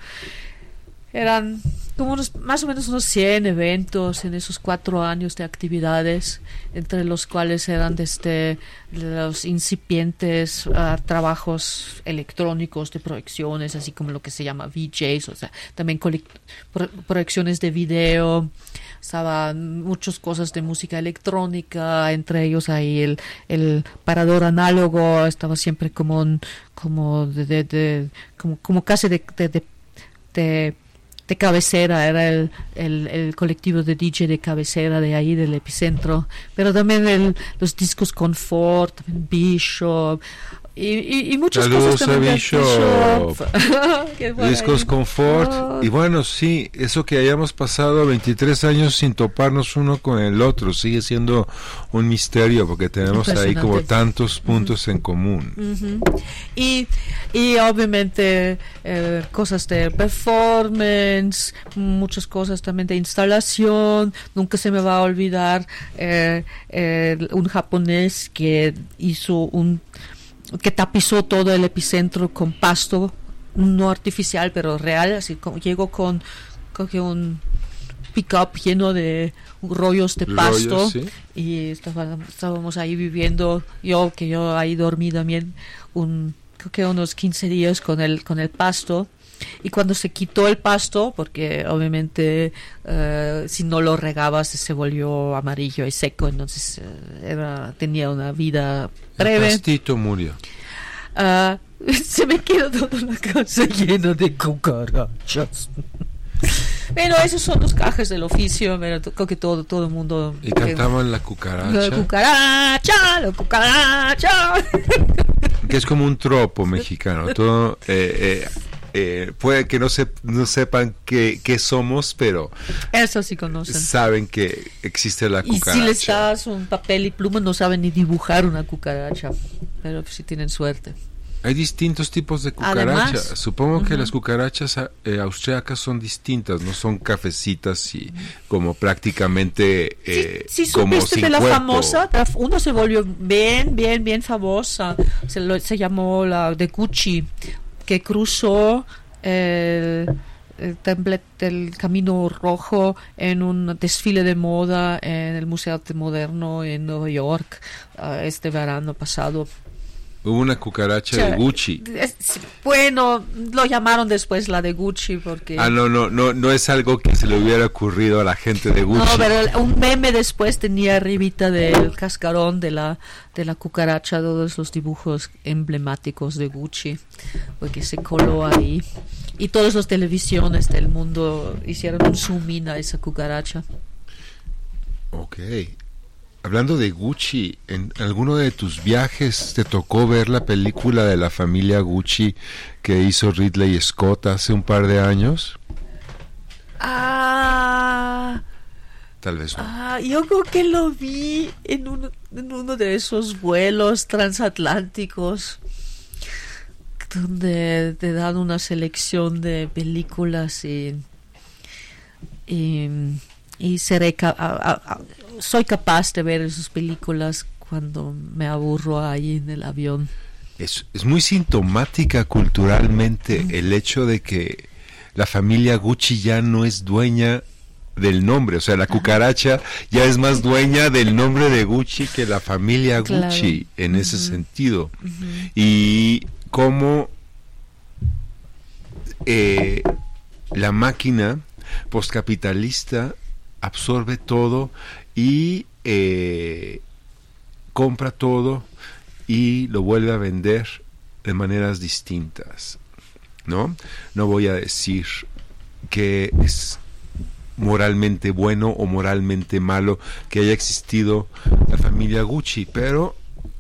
Eran como unos, más o menos unos 100 eventos en esos cuatro años de actividades, entre los cuales eran desde los incipientes ah, trabajos electrónicos de proyecciones, así como lo que se llama VJs, o sea, también proyecciones de video, estaban muchas cosas de música electrónica, entre ellos ahí el, el parador análogo estaba siempre como un- como de, de- de- como, como casi de- de- de- cabecera, era el, el, el colectivo de DJ de cabecera de ahí del epicentro, pero también el, los discos Confort, Bishop y, y, y muchas Saludos cosas también a Bishop. Discos. Confort. Oh. Y bueno, sí, eso que hayamos pasado 23 años sin toparnos uno con el otro sigue siendo un misterio porque tenemos ahí como tantos puntos en común. Y, y obviamente eh, cosas de performance, muchas cosas también de instalación. Nunca se me va a olvidar eh, eh, un japonés que hizo un que tapizó todo el epicentro con pasto no artificial pero real así como llegó con, que un pickup lleno de rollos de Rollos, pasto sí. y estaba- estábamos ahí viviendo yo que yo ahí dormí también un creo que unos 15 días con el con el pasto Y cuando se quitó el pasto, porque obviamente eh, si no lo regabas se volvió amarillo y seco, entonces eh, era, tenía una vida El breve. pastito murió. Ah, *laughs* se me quedó toda la casa llena de cucarachas. Pero esos son los cajes del oficio, pero creo que todo, todo el mundo... Y cantaban la cucaracha, La cucaracha, la cucaracha. que es como un tropo mexicano. Todo, eh, eh, eh, puede que no, se, no sepan qué, qué somos, pero Eso sí conocen. saben que existe la Y cucaracha. si les das un papel y pluma no saben ni dibujar una cucaracha, pero si tienen suerte. Hay distintos tipos de cucarachas. Además, Supongo que las cucarachas eh, austriacas son distintas, no son cafecitas y como prácticamente eh, Sí, sí como supiste sin de la cuerpo. famosa, una se volvió bien, bien, bien famosa, se, lo- se llamó la de Gucci, que cruzó el, el temple del Camino Rojo en un desfile de moda en el Museo de Arte Moderno en Nueva York ah, este verano pasado. Hubo una cucaracha O sea, de Gucci. es- bueno, lo llamaron después la de Gucci porque... Ah, no, no, no, no es algo que se le hubiera ocurrido a la gente de Gucci. No, pero el- un meme después tenía arribita del cascarón de la, de la cucaracha todos los dibujos emblemáticos de Gucci, porque se coló ahí. Y todas las televisiones del mundo hicieron un zoom in a esa cucaracha. Ok. Hablando de Gucci, ¿en alguno de tus viajes te tocó ver la película de la familia Gucci que hizo Ridley Scott hace un par de años? Ah, Tal vez no. ah, yo creo que lo vi en uno, en uno de esos vuelos transatlánticos donde te dan una selección de películas y, y, y seré ca- a- a- a- soy capaz de ver esas películas cuando me aburro ahí en el avión. Es, es muy sintomática culturalmente el hecho de que la familia Gucci ya no es dueña del nombre, o sea, la cucaracha ya es más dueña del nombre de Gucci que la familia Claro. Gucci en ese sentido. Y cómo eh, la máquina postcapitalista absorbe todo y eh, compra todo y lo vuelve a vender de maneras distintas. ¿No? No voy a decir que es moralmente bueno o moralmente malo que haya existido la familia Gucci, pero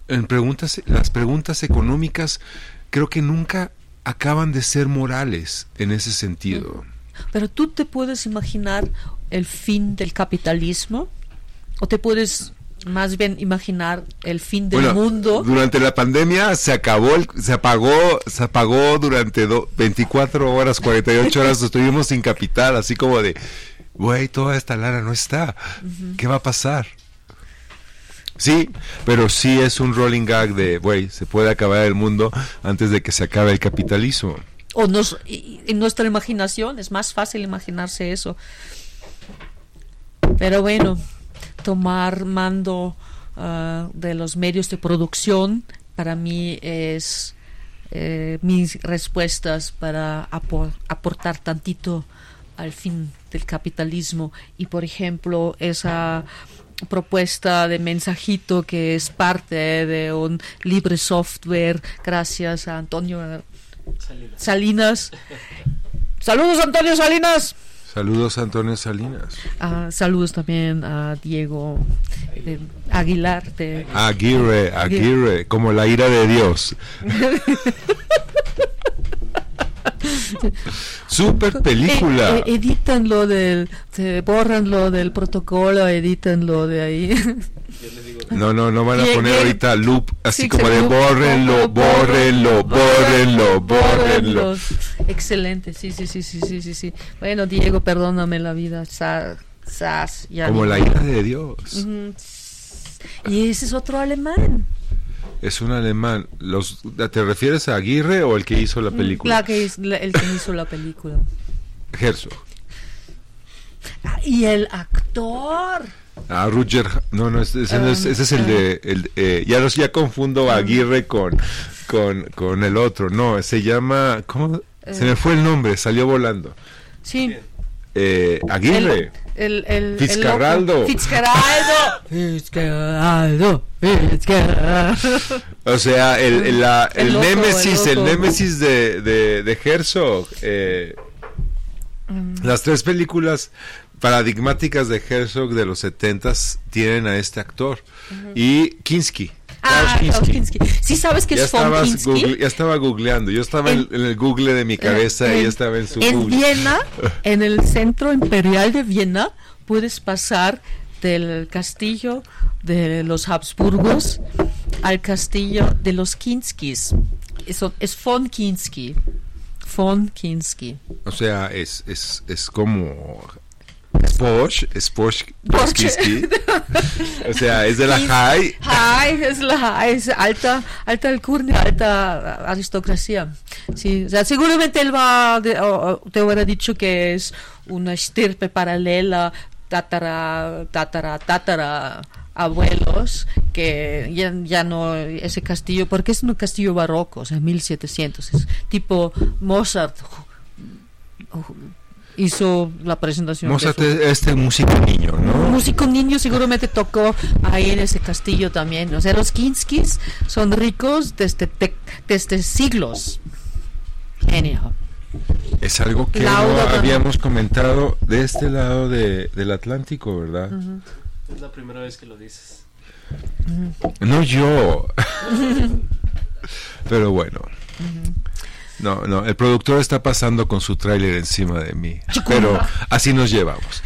en preguntas, las preguntas económicas creo que nunca acaban de ser morales en ese sentido. Pero tú te puedes imaginar el fin del capitalismo o te puedes más bien imaginar el fin del Bueno, mundo. Durante la pandemia se acabó, el- se apagó, se apagó durante do- 24 horas, 48 horas, estuvimos sin capital, así como de, güey, toda esta lana no está, ¿qué va a pasar? Sí, pero sí es un rolling gag de, güey, se puede acabar el mundo antes de que se acabe el capitalismo. O nos, y- en nuestra imaginación es más fácil imaginarse eso. Pero bueno, tomar mando ah, de los medios de producción para mí es eh, mis respuestas para apor- aportar tantito al fin del capitalismo y por ejemplo esa propuesta de mensajito que es parte de un libre software gracias a Antonio Salinas. Salinas. Saludos Antonio Salinas. Saludos Antonio Salinas. Ah, saludos también a Diego Aguilar. de- Aguirre, Aguirre, como la ira de Dios. *laughs* *laughs* Super película. Eh, eh, edítanlo del, borran lo del protocolo, edítanlo de ahí. *laughs* No, no, no van a poner ahorita loop así Sí, como de bórrenlo, bórrenlo, bórrenlo, bórrenlo. Excelente, sí, sí, sí, sí, sí, sí, sí. Bueno, Diego, perdóname la vida. Sa- sas, ya Como la ira de Dios. Y ese es otro alemán. Es un alemán. Los, ¿Te refieres a Aguirre o el que hizo la película? La que es- la- el que hizo la película. Herzog. Ah, y el actor. Ah, Ruger. No, no, ese, es, ese es el de. El, eh, ya, los, ya confundo a Aguirre con, con, con el otro. No, se llama. ¿Cómo? Se me fue el nombre, salió volando. Sí. Eh, Aguirre. El, el, el, Fitzcarraldo. Fitzcarraldo. Fitzcarraldo. Fitzcarraldo. O sea, el, el, la- El el loco, némesis, el némesis de, de, de Herzog. eh, Mm. Las tres películas paradigmáticas de Herzog de los setentas tienen a este actor. Y Kinski. Ah, Kinski. Sí sabes que Ya, es google- ya estaba googleando. Yo estaba en, En- el google de mi cabeza y en- ella estaba en su En google. Viena, *laughs* en el centro imperial de Viena, puedes pasar del castillo de los Habsburgos al castillo de los Kinskis. Eso es von Kinski. Von Kinski. O sea, es, es, es como... Porsche, es. Kinski. *laughs* O sea, es de la high. High, es la es alta, alta alcurnia, alta aristocracia. Sí, o sea, seguramente él va, de- o- o te hubiera dicho que es una estirpe paralela, tatara, tatara, tatara abuelos, que ya, ya no ese castillo, porque es un castillo barroco, o sea, 1700, es tipo Mozart hizo la presentación. Mozart su- este músico niño, un ¿no? músico niño seguramente tocó ahí en ese castillo también. O sea, los Kinskis son ricos desde, te- desde siglos. Anyhow. Es algo que Lauda no habíamos comentado de este lado de, del Atlántico, ¿verdad? Es la primera vez que lo dices. No yo. *laughs* Pero bueno. No, no, el productor está pasando con su tráiler encima de mí. Pero así nos llevamos.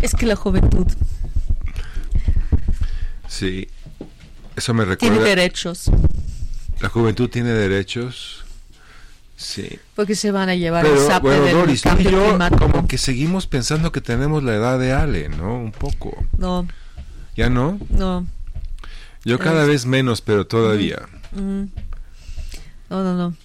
Es que la juventud Sí. Eso me tiene recuerda. derechos. La juventud tiene derechos. Sí. Porque se van a llevar el Pero sape bueno, del Doris, cambio yo climático. como que seguimos pensando que tenemos la edad de Ale, ¿no? Un poco. No, ¿Ya no? no. Yo cada vez menos, pero todavía. mm. No, no, no.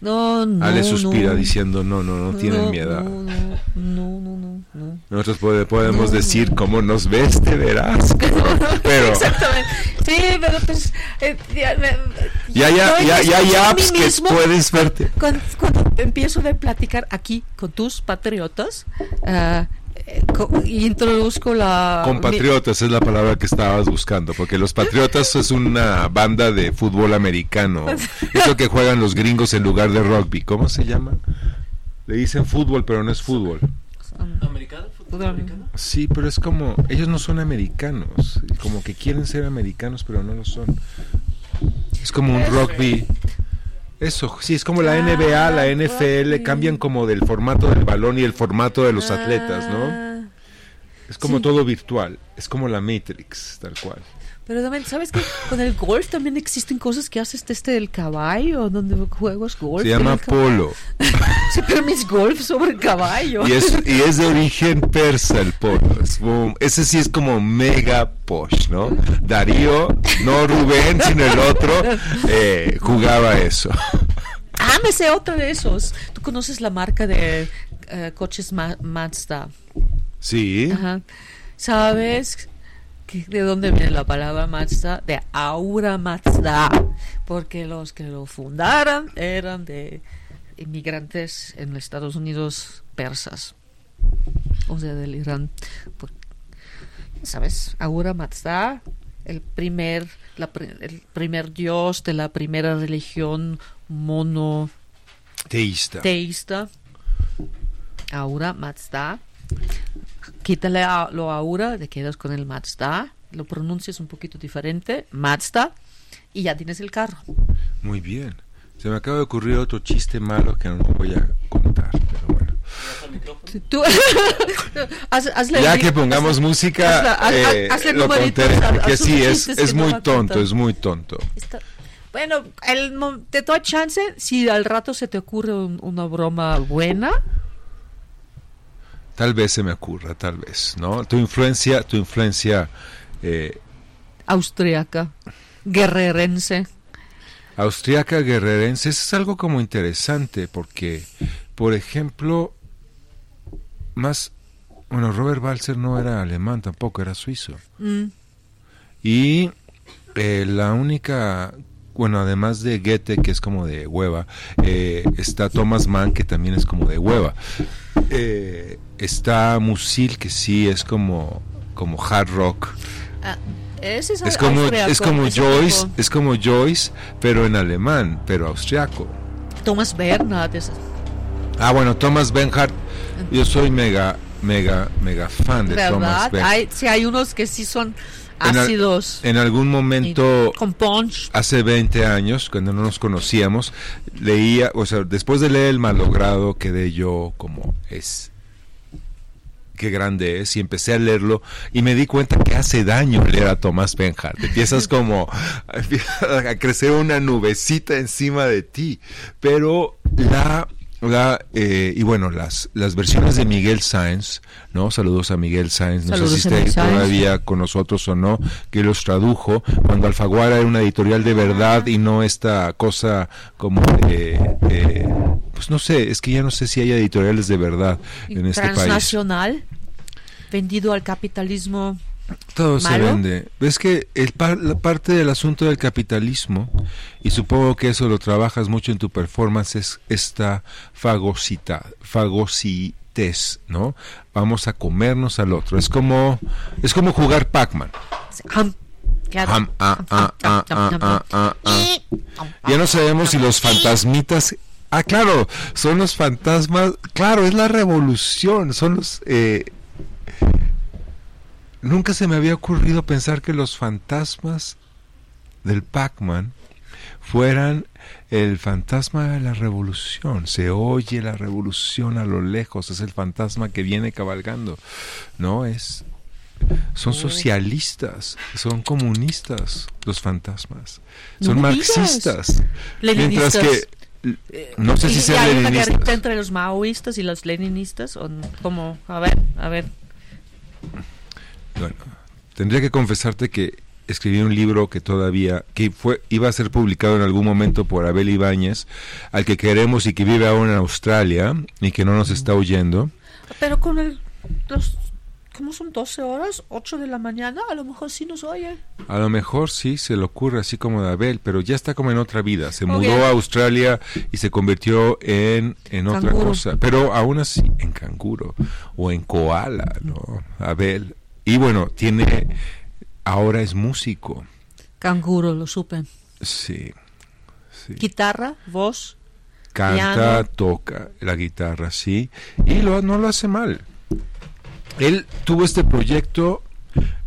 No, no. Ale suspira no. diciendo, no, no, no tienen mi edad. No, no, no, no, no, no. Nosotros pode- podemos No, decir no. cómo nos ves, te verás. *laughs* Pero Exactamente. Sí, pero pues. eh, ya, me- ya, ya, yo ya, ya hay apps que puedes verte. Cuando, cuando empiezo a platicar aquí con tus patriotas y introduzco la. Compatriotas es la palabra que estabas buscando, porque los Patriotas es una banda de fútbol americano. *laughs* Eso que juegan los gringos en lugar de rugby. ¿Cómo se llama? Le dicen fútbol, pero no es fútbol. ¿Americano? ¿Fútbol americano? Sí, pero es como, ellos no son americanos, como que quieren ser americanos, pero no lo son. Es como un rugby. Eso, sí, es como la Ah, NBA, la NFL, rugby. cambian como del formato del balón y el formato de los Ah, atletas, ¿no? Es como sí. todo virtual, es como la Matrix, tal cual. Pero también, ¿sabes que Con el golf también existen cosas que haces desde el caballo, donde juegas golf. Se llama polo *laughs* Sí, pero mis golf sobre el caballo. y es, y es de origen persa el polo. Es como- ese sí es como mega posh, ¿no? Darío, no Rubén, *laughs* sino el otro, eh, jugaba eso. *laughs* Ah, me sé otro de esos. ¿Tú conoces la marca de eh, coches Ma- Mazda? Sí. Ajá. ¿Sabes de dónde viene la palabra Mazda? De Aura Mazda. Porque los que lo fundaron eran de inmigrantes en Estados Unidos persas. O sea, del Irán. Por- ¿Sabes? Aura Mazda, el primer, la el primer dios de la primera religión monoteísta. Teísta. Aura Mazda. Quítale a, lo Aura, te quedas con el Mazda. Lo pronuncias un poquito diferente. Mazda. Y ya tienes el carro. Muy bien. Se me acaba de ocurrir otro chiste malo que no voy a contar, pero bueno. Tú, *laughs* haz- hazle Ya que pongamos hazle- música, hazla- haz- eh, hazle lo contaré, porque sí, es, es no muy a tonto, es muy tonto. Está- bueno, el, te doy chance si al rato se te ocurre un- una broma buena. Tal vez se me ocurra, tal vez, ¿no? Tu influencia, tu influencia eh, Austriaca, guerrerense. austriaca guerrerense eso es algo como interesante porque, por ejemplo, más, bueno, Robert Balzer no era alemán tampoco, era suizo. Mm, Y eh, la única bueno, además de Goethe, que es como de hueva, eh, está Thomas Mann, que también es como de hueva. Eh, está Musil, que sí es como, como hard rock. Ah, ese es, Es como, austriaco, es como Joyce, tipo. es como Joyce, pero en alemán, pero austriaco. Thomas Bernhard. es- Ah, bueno, Thomas Bernhard, yo soy mega, mega, mega fan de Thomas. Bernhard. Hay, sí, hay unos que sí son En al- ácidos. En algún momento, con punch. hace 20 años, cuando no nos conocíamos, leía, o sea, después de leer El Malogrado, quedé yo como es. Qué grande es, y empecé a leerlo y me di cuenta que hace daño leer a Tomás Benhart. Empiezas *laughs* como *laughs* a crecer una nubecita encima de ti. Pero la, la eh, y bueno, las, las versiones de Miguel Sáenz, ¿no? Saludos a Miguel Sáenz, no Saludos sé si está Sáenz. todavía con nosotros o no, que los tradujo cuando Alfaguara era una editorial de verdad y no esta cosa como de, de- pues no sé, es que ya no sé si hay editoriales de verdad en este país. transnacional. Vendido al capitalismo. Todo se vende. Es que el par- la parte del asunto del capitalismo, y supongo que eso lo trabajas mucho en tu performance, es esta fagocita, fagocites, ¿no? Vamos a comernos al otro. Es como, es como jugar Pac-Man. Ya no sabemos si los fantasmitas. Ah, claro, son los fantasmas. Claro, es la revolución. Son los. eh, nunca se me había ocurrido pensar que los fantasmas del Pac-Man fueran el fantasma de la revolución. Se oye la revolución a lo lejos. Es el fantasma que viene cabalgando. No es. Son socialistas, son comunistas los fantasmas, son marxistas. Mientras Leninistas. que no sé si ¿Y sean leninistas. entre los maoístas y los leninistas? ¿O cómo? A ver, a ver. Bueno, tendría que confesarte que escribí un libro que todavía que fue iba a ser publicado en algún momento por Abel Ibáñez, al que queremos y que vive ahora en Australia y que no nos está oyendo. Pero con el... Los, ¿Cómo son 12 horas? 8 de la mañana, a lo mejor sí nos oye. A lo mejor sí se le ocurre así como de Abel, pero ya está como en otra vida. Se mudó a Australia y se convirtió en, en otra cosa. Pero aún así, en canguro o en koala, ¿no? Abel. Y bueno, tiene. Ahora es músico. Canguro, lo supe. Sí. sí. Guitarra, voz. Canta, piano. toca la guitarra, sí. Y lo, no lo hace mal. Él tuvo este proyecto.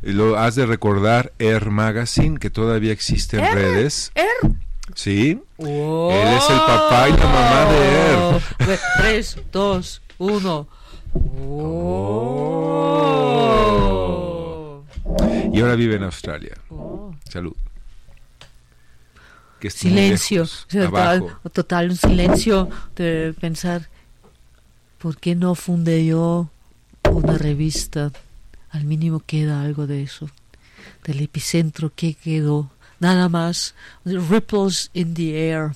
Lo has de recordar, Air Magazine, que todavía existe en Air, redes. Er. Sí. Él es el papá y la mamá de Air. 3, 2, 1. Oh. Y ahora vive en Australia. Salud. Que está muy Silencio. lejos, total, total, un silencio de pensar, ¿por qué no fundé yo una revista? Al mínimo queda algo de eso. Del epicentro, ¿qué quedó? Nada más. Ripples in the air.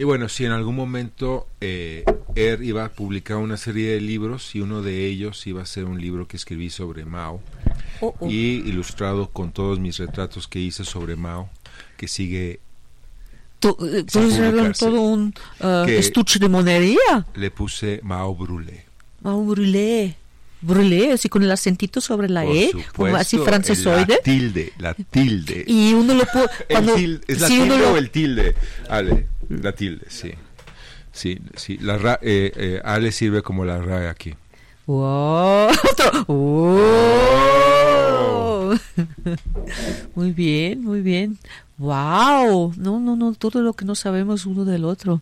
Y bueno, si en algún momento eh, Er iba a publicar una serie de libros y uno de ellos iba a ser un libro que escribí sobre Mao Oh, oh. y ilustrado con todos mis retratos que hice sobre Mao, que sigue, eh, Entonces publicarse. todo un eh, Que- estuche de monería. le puse Mao Brûlé. Ah, un brûlé. Brûlé, así con el acentito sobre la Por E, como así supuesto, francesoide. La tilde, la tilde. Y uno lo puede. El ¿Es la uno tilde lo- o el tilde? Ale, la tilde, sí. Sí, sí. La ra, eh, eh, Ale sirve como la RAE aquí. Wow. *laughs* *laughs* Muy bien, muy bien. Wow. No, no, no, todo lo que no sabemos uno del otro.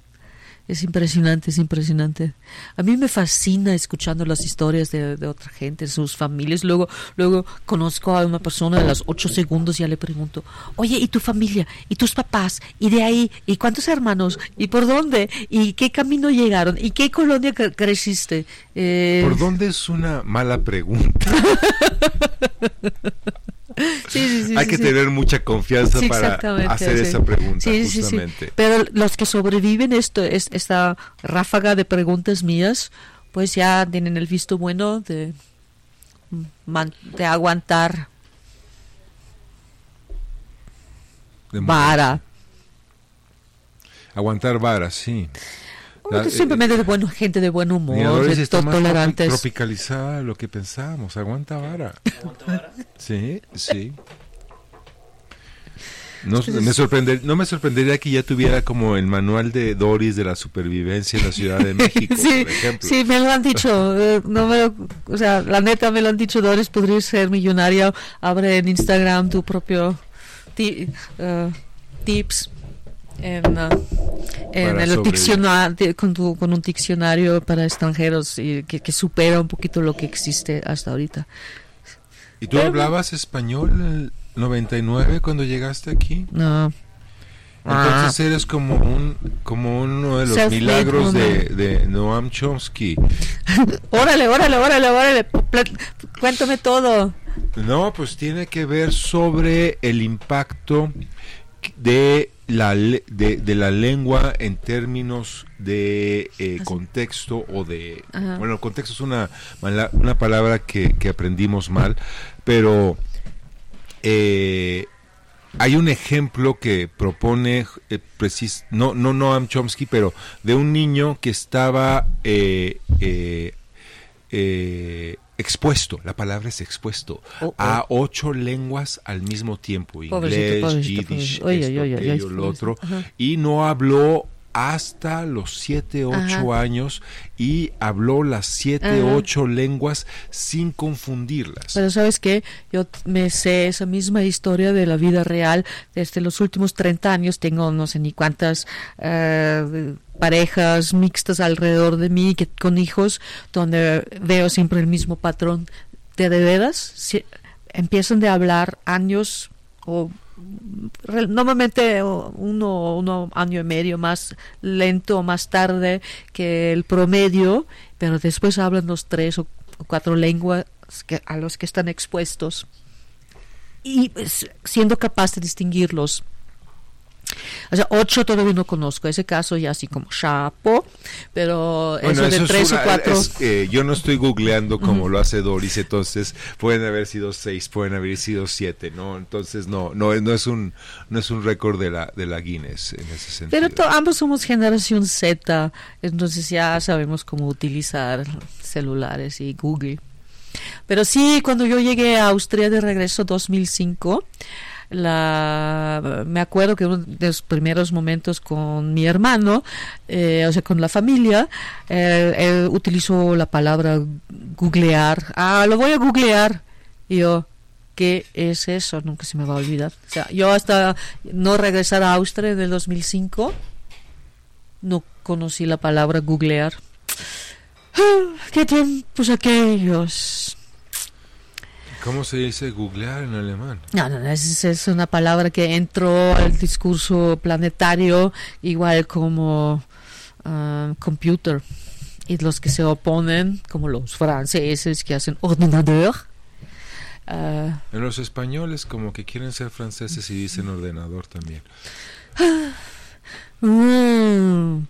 Es impresionante, es impresionante. A mí me fascina escuchando las historias de, de otra gente, sus familias. Luego, luego conozco a una persona de las ocho segundos y ya le pregunto, oye, ¿y tu familia? ¿Y tus papás? ¿Y de ahí? ¿Y cuántos hermanos? ¿Y por dónde? ¿Y qué camino llegaron? ¿Y qué colonia cre- creciste? Eh, ¿Por dónde es una mala pregunta? *laughs* *laughs* sí, sí, sí, Hay que tener mucha confianza para hacer esa pregunta, justamente. Pero los que sobreviven esto, es, esta ráfaga de preguntas mías, pues ya tienen el visto bueno de, de aguantar. De vara. Aguantar varas, sí. La- Porque simplemente de buen, gente de buen humor, de está to- tolerantes. tropicalizada de lo que pensábamos. Aguanta vara. ¿Aguanta vara? Sí, sí. No, me sorprender, no me sorprendería que ya tuviera como el manual de Doris de la supervivencia en la Ciudad de *laughs* México, sí, por ejemplo. sí, me lo han dicho. *laughs* eh, no me lo- o sea, la neta me lo han dicho. Doris, podrías ser millonario. Abre en Instagram tu propio ti- eh, tips en, eh, en el diccionario con, tu- con un diccionario para extranjeros y que, que supera un poquito lo que existe hasta ahorita. ¿Y tú hablabas español en el 99 cuando llegaste aquí? No. Entonces eres como un como uno de los Self-made milagros de, de Noam Chomsky. *laughs* Órale, órale, órale, órale. Cuéntame todo. No, pues tiene que ver sobre el impacto de la, de, de la lengua en términos de eh, contexto o de... Ajá. Bueno, el contexto es una, mala- una palabra que, que aprendimos mal, pero eh, hay un ejemplo que propone, eh, precis- no, no Noam Chomsky, pero de un niño que estaba eh, eh, eh, expuesto, la palabra es expuesto, Oh, oh. a ocho lenguas al mismo tiempo, Pobrecito, inglés, pobrecito, yiddish, pobrecito. Esto, oye, oye, aquello, oye, lo otro, Ajá. y no habló hasta los siete, ocho Ajá. años y habló las siete, Ajá. ocho lenguas sin confundirlas. Pero sabes qué, yo me sé esa misma historia de la vida real desde los últimos 30 años. Tengo no sé ni cuántas eh, parejas mixtas alrededor de mí que, con hijos donde veo siempre el mismo patrón. De, de veras, si- empiezan de hablar años o normalmente uno, uno año y medio más lento o más tarde que el promedio, pero después hablan los tres o cuatro lenguas a los que están expuestos y pues, siendo capaz de distinguirlos. O sea, ocho todavía no conozco, ese caso ya así como chapo, pero Bueno, eso de es tres una- o cuatro... es, eh, yo no estoy googleando como lo hace Doris, entonces pueden haber sido seis, pueden haber sido siete, ¿no? Entonces no, no, es- no es un, no es un récord de la, de la Guinness en ese sentido. Pero ambos somos generación Z, entonces ya sabemos cómo utilizar celulares y Google. Pero sí, cuando yo llegué a Austria de regreso 2005, la, me acuerdo que uno de los primeros momentos con mi hermano, eh, o sea, con la familia, eh, él utilizó la palabra googlear. Ah, lo voy a googlear. Y yo, ¿qué es eso? Nunca se me va a olvidar. O sea, yo hasta no regresar a Austria en el 2005, no conocí la palabra googlear. Ah, ¿Qué tiempos aquellos? ¿Cómo se dice googlear en alemán? No, no, no, es, es una palabra que entró al discurso planetario igual como ah, computer. Y los que se oponen, como los franceses que hacen ordenador, ah, En los españoles como que quieren ser franceses y dicen ordenador también. Mm.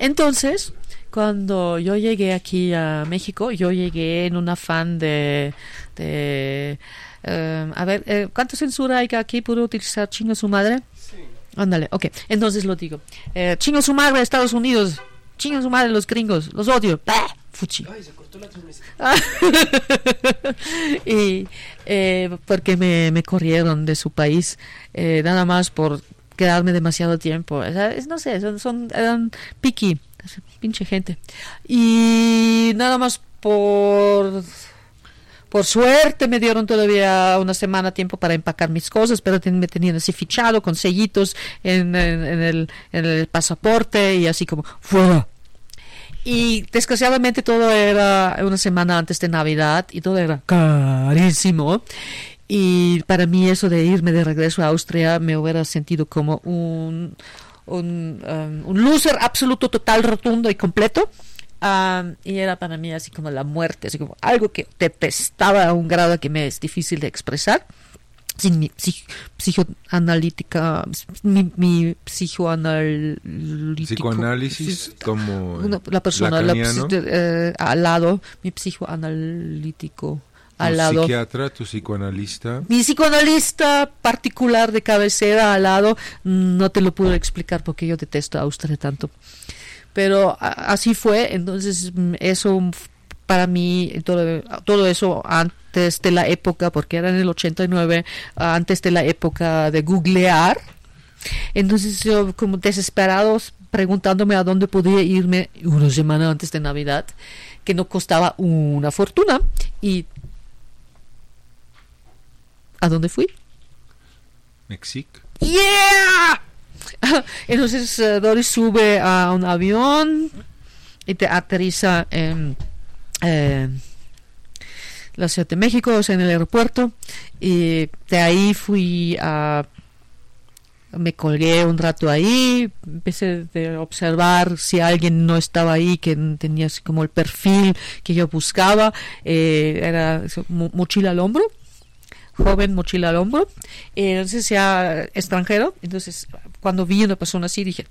Entonces, cuando yo llegué aquí a México, yo llegué en un afán de... de eh, a ver, eh, ¿cuánta censura hay que aquí? ¿Puedo utilizar chinga su madre? Sí. Ándale, ok. Entonces lo digo. Eh, chinga su madre Estados Unidos. Chinga su madre los gringos. Los odio. ¡Bah! Fuchi. Ay, se cortó la transmisión. *laughs* y eh, porque me, me corrieron de su país eh, nada más por quedarme demasiado tiempo O sea, es- no sé son, son eran picky pinche gente y nada más por por suerte me dieron todavía una semana tiempo para empacar mis cosas, pero ten- me tenían así fichado con sellitos en, el, en el pasaporte y así como fuera. Y desgraciadamente todo era una semana antes de Navidad y todo era carísimo. Y para mí eso de irme de regreso a Austria me hubiera sentido como un, un, um, un loser absoluto, total, rotundo y completo. Um, y era para mí así como la muerte, así como algo que detestaba a un grado que me es difícil de expresar. Sin mi psich- psicoanalítica, mi, mi psicoanalítico. Psicoanálisis como Una- la persona la eh, al lado, mi psicoanalítico al ¿Tu lado. psiquiatra, tu psicoanalista? Mi psicoanalista particular de cabecera al lado, no te lo puedo explicar porque yo detesto a Austria tanto. Pero a- así fue, entonces eso para mí, todo, todo eso antes de la época, porque era en el 89, antes de la época de googlear. Entonces yo como desesperados preguntándome a dónde podía irme una semana antes de Navidad, que no costaba una fortuna. Y ¿a dónde fui? Mexic. ¡Yeah! *laughs* Entonces eh, Doris sube a un avión y te aterriza en eh, la Ciudad de México, o sea, en el aeropuerto. Y de ahí fui a... Me colgué un rato ahí, empecé a observar si alguien no estaba ahí, que tenía así como el perfil que yo buscaba. Eh, era mochila al hombro joven mochila al hombro, eh, entonces ya extranjero, entonces cuando vi una persona así dije,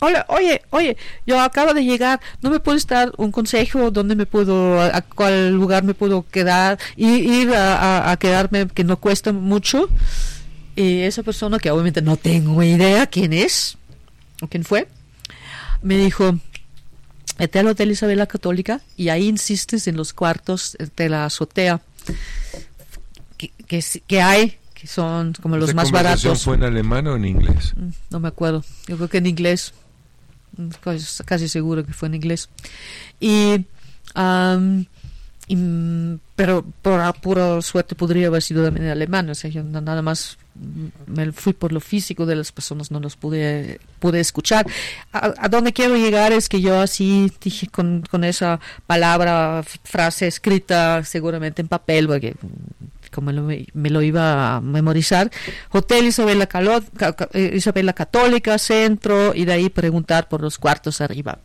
hola, oye, oye, yo acabo de llegar, ¿no me puedes dar un consejo dónde me puedo, a, a cuál lugar me puedo quedar, y ir a, a- a quedarme que no cuesta mucho? Y esa persona, que obviamente no tengo idea quién es o quién fue, me dijo, vete al Hotel Isabel la Católica y ahí insistes en los cuartos de la azotea que, que, hay, que son como los ¿Esa más baratos. fue en alemán o en inglés? Mm, No me acuerdo. Yo creo que en inglés. Mm, Casi, casi seguro que fue en inglés. Y, am, y, mm, pero por pura suerte podría haber sido también en alemán. O sea, yo na- nada más me fui por lo físico de las personas, no los pude, pude escuchar. A, a dónde quiero llegar es que yo así dije con, con esa palabra, frase escrita seguramente en papel, porque como lo- me lo iba a memorizar, Hotel Isabel la, eh, Isabel la Católica, centro, y de ahí preguntar por los cuartos arriba.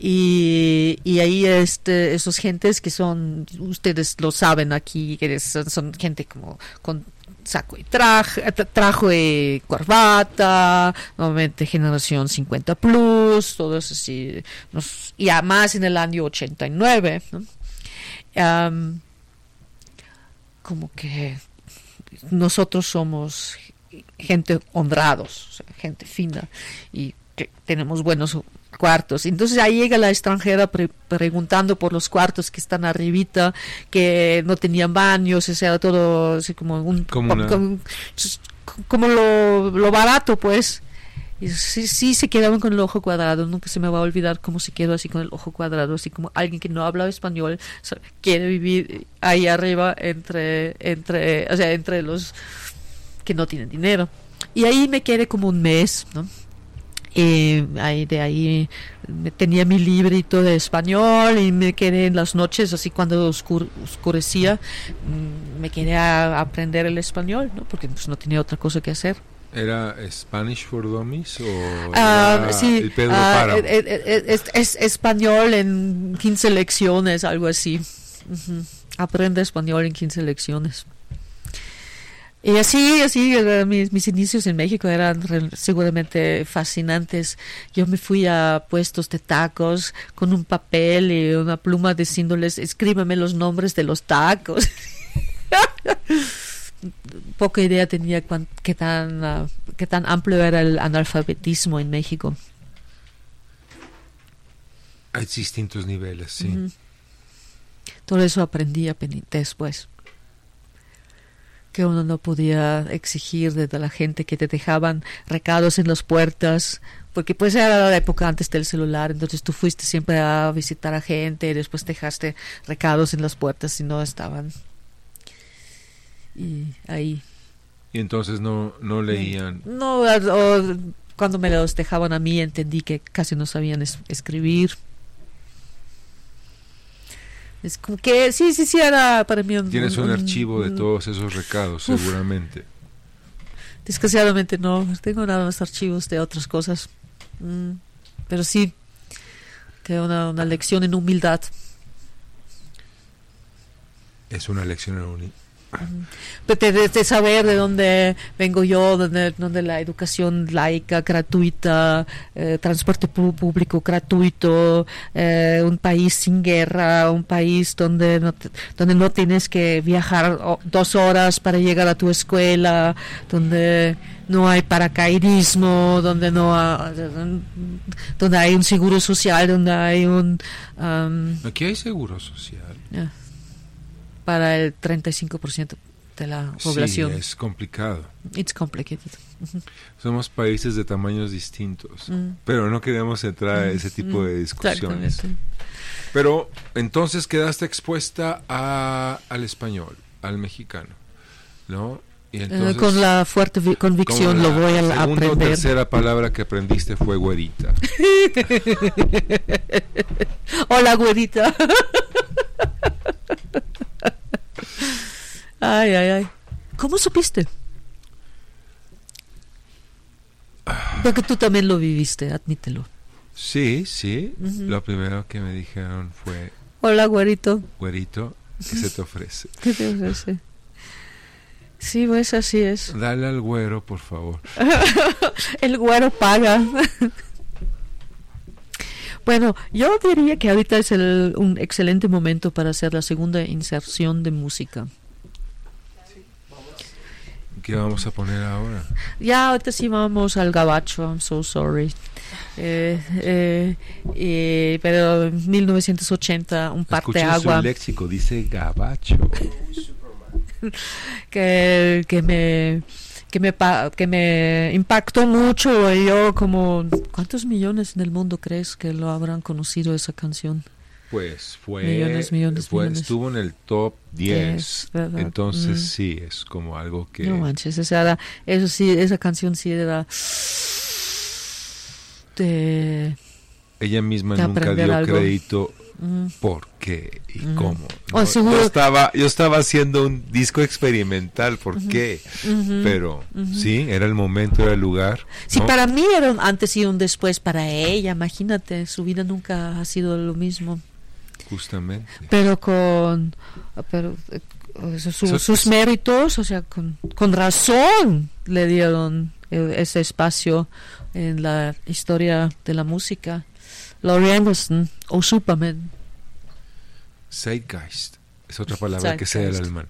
Y, y ahí este, esos gentes que son, ustedes lo saben aquí, que son, gente como con saco y traje, tra- trajo y corbata, normalmente generación 50 plus, todos así, nos, y además en el año 89, ¿no? Am, como que nosotros somos gente honrados, gente fina y que tenemos buenos cuartos. Entonces ahí llega la extranjera pre- preguntando por los cuartos que están arribita, que no tenían baños, o sea, todo así como un Como una- como, como lo, lo barato, pues. Y sí, se quedaban con el ojo cuadrado, nunca se me va a olvidar cómo se quedó así con el ojo cuadrado, así como alguien que no habla español quiere vivir ahí arriba entre, entre, o sea, entre los que no tienen dinero. Y ahí me quedé como un mes, ¿no? Y ahí de ahí tenía mi librito de español y me quedé en las noches, así cuando oscur- oscurecía, mm, me quedé a aprender el español, ¿no? Porque pues, no tenía otra cosa que hacer. ¿Era Spanish for Dummies o Ah, era sí, el Pedro eh, es, es español en 15 lecciones, algo así. Aprende español en 15 lecciones. Y así, así, mis, mis inicios en México eran re- seguramente fascinantes. Yo me fui a puestos de tacos con un papel y una pluma diciéndoles, escríbame los nombres de los tacos. *laughs* Poca idea tenía cuán- qué tan, ah, qué tan amplio era el analfabetismo en México. Hay distintos niveles, sí. Todo eso aprendí después. Que uno no podía exigir desde la gente que te dejaban recados en las puertas, porque pues era la época antes del celular, entonces tú fuiste siempre a visitar a gente y después dejaste recados en las puertas y no estaban. Y ahí. Y entonces no, no leían. No, o cuando me los dejaban a mí entendí que casi no sabían es- escribir. Es como que sí, sí, sí, era para mí un... Tienes un un- archivo de un- todos esos recados, Uf. seguramente. Desgraciadamente no, tengo nada más archivos de otras cosas. Mm, pero sí, que una, una lección en humildad. Es una lección en uni- de, de, de, saber de dónde vengo yo, donde, donde la educación laica, gratuita, eh, transporte público gratuito, eh, un país sin guerra, un país donde no, te, donde no tienes que viajar dos horas para llegar a tu escuela, donde no hay paracaidismo, donde no hay, donde hay un seguro social, donde hay un... Um, Aquí hay seguro social. Yeah, para el 35% de la población. Sí, es complicado. It's complicated. Somos países de tamaños distintos, mm. pero no queremos entrar a ese tipo de discusiones. Pero entonces quedaste expuesta a, al español, al mexicano, ¿no? Y entonces, eh, con la fuerte convicción la lo voy a segunda aprender. o tercera palabra que aprendiste fue güerita. *laughs* Hola, güerita. *laughs* ay, ay, ay. ¿Cómo supiste? Porque tú también lo viviste, admítelo. Sí, sí. Uh -huh. Lo primero que me dijeron fue, Hola, güerito. güerito, ¿qué se te ofrece? *laughs* ¿Qué te ofrece? Sí, pues así es. Dale al güero, por favor. *laughs* El güero paga. bueno, yo diría que ahorita es el, un excelente momento para hacer la segunda inserción de música. ¿Qué vamos a poner ahora? Ya, ahorita sí vamos al gabacho, I'm so sorry. Eh, eh, eh, pero en 1980, un parte agua. su léxico, dice gabacho. *laughs* que, que me que me que me impactó mucho y yo como cuántos millones en el mundo crees que lo habrán conocido esa canción pues fue millones millones, fue, millones. estuvo en el top 10 Yes, entonces mm. sí es como algo que no manches esa era, eso sí esa canción sí era de ella misma de nunca dio algo. crédito mm, por qué y Mm. cómo yo estaba yo estaba haciendo un disco experimental por qué pero sí era el momento era el lugar Sí, ¿no? para mí era un antes y un después para ella, imagínate, su vida nunca ha sido lo mismo, justamente pero con pero, eh, su- sus méritos, o sea, con, con razón le dieron eh, ese espacio en la historia de la música. Laurie Anderson o Superman. Zeitgeist es otra palabra que sea el Zeitgeist. alemán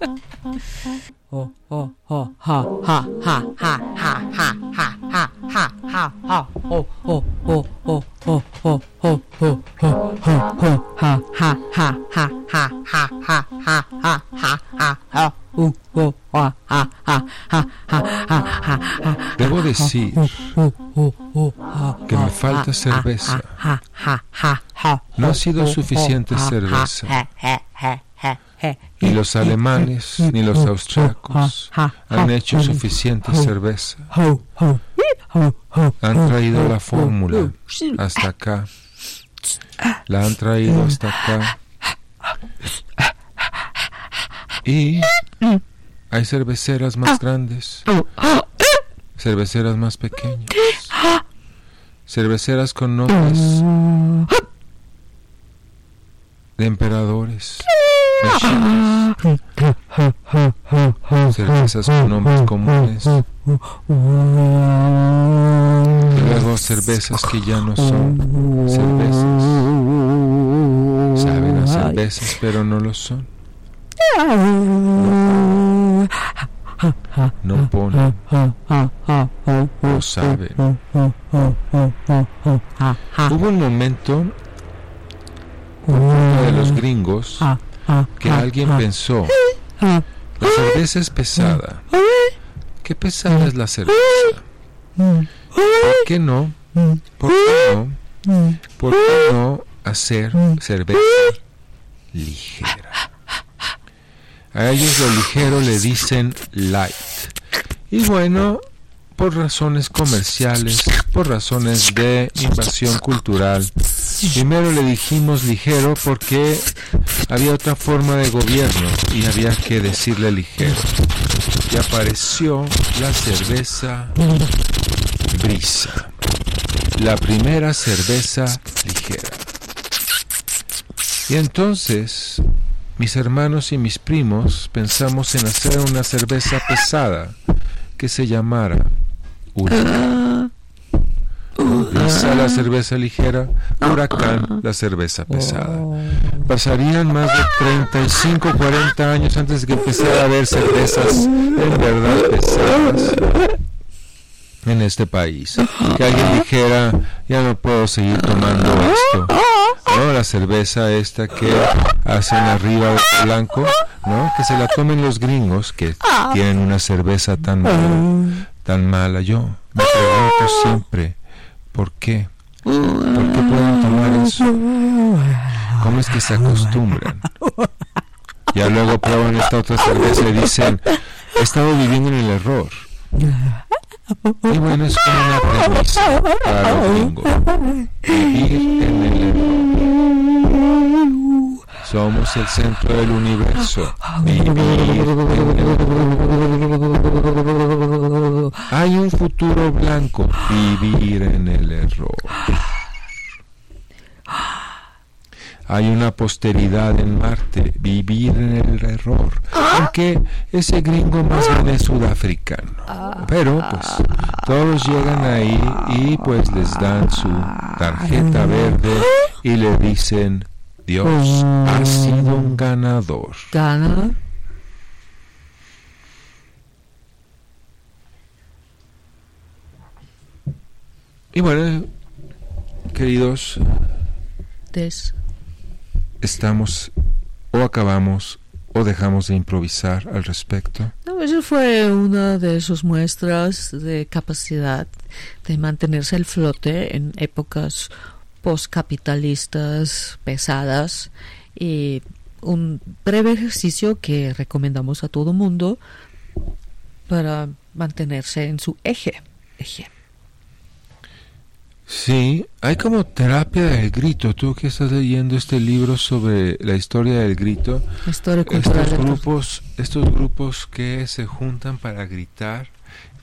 *laughs* Oh, oh, oh, ha, ha, ha, ha, ha, ha, ha, ha, ha, ha, ha, oh, oh, oh, oh, oh, oh, oh, oh, oh, oh, oh, ha, ha, ha, ha, ha, ha, ha, ha, ha, ha, ha, ha, uh, oh, ah, ah, ah, ah, ah, ah, ah, ah, Debo decir oh, oh, oh, ah, que me ah, falta ah, cerveza. ah, ah, ah, ah, No ha oh, sido oh, suficiente oh, ah, cerveza. Ni los alemanes ni los austriacos han hecho suficiente cerveza. Han traído la fórmula hasta acá. La han traído hasta acá. Y hay cerveceras más grandes, cerveceras más pequeñas, cerveceras con notas de emperadores, cervezas con nombres comunes, luego cervezas que ya no son cervezas. Saben a cervezas, pero no lo son. No ponen, no saben. Hubo un momento por de los gringos que alguien pensó, la cerveza es pesada. ¿Qué pesada es la cerveza? ¿Por qué no? ¿Por qué no? ¿Por qué no hacer cerveza ligera? A ellos lo ligero le dicen light. Y bueno, por razones comerciales, por razones de invasión cultural, primero le dijimos ligero porque había otra forma de gobierno y había que decirle ligero. Y apareció la cerveza brisa. La primera cerveza ligera. Y entonces mis hermanos y mis primos pensamos en hacer una cerveza pesada que se llamara Huracán. Lisa la cerveza ligera, Huracán la cerveza pesada. Pasarían más de 35, 40 años antes de que empezara a haber cervezas en verdad pesadas en este país. Que alguien dijera, ya no puedo seguir tomando esto. ¿No? La cerveza esta que hacen arriba de blanco, ¿no? Que se la tomen los gringos que tienen una cerveza tan mala, tan mala. Yo me pregunto siempre, ¿por qué? ¿Por qué pueden tomar eso? ¿Cómo es que se acostumbran? Ya luego prueban esta otra cerveza y dicen, he estado viviendo en el error. Y bueno, es como una premisa para los gringos. Vivir en el error. Somos el centro del universo. Vivir. Hay un futuro blanco. Vivir en el error. Hay una posteridad en Marte, vivir en el error. Porque ese gringo más bien es sudafricano. Pero pues todos llegan ahí y pues les dan su tarjeta verde y le dicen, Dios ha sido un ganador. Gana. Y bueno, queridos, Des. estamos o acabamos o dejamos de improvisar al respecto. No, eso fue una de sus muestras de capacidad de mantenerse al flote en épocas postcapitalistas pesadas y un breve ejercicio que recomendamos a todo mundo para mantenerse en su eje. eje. Sí, hay como terapia del grito. Tú que estás leyendo este libro sobre la historia del grito, Historia estos grupos, estos grupos que se juntan para gritar,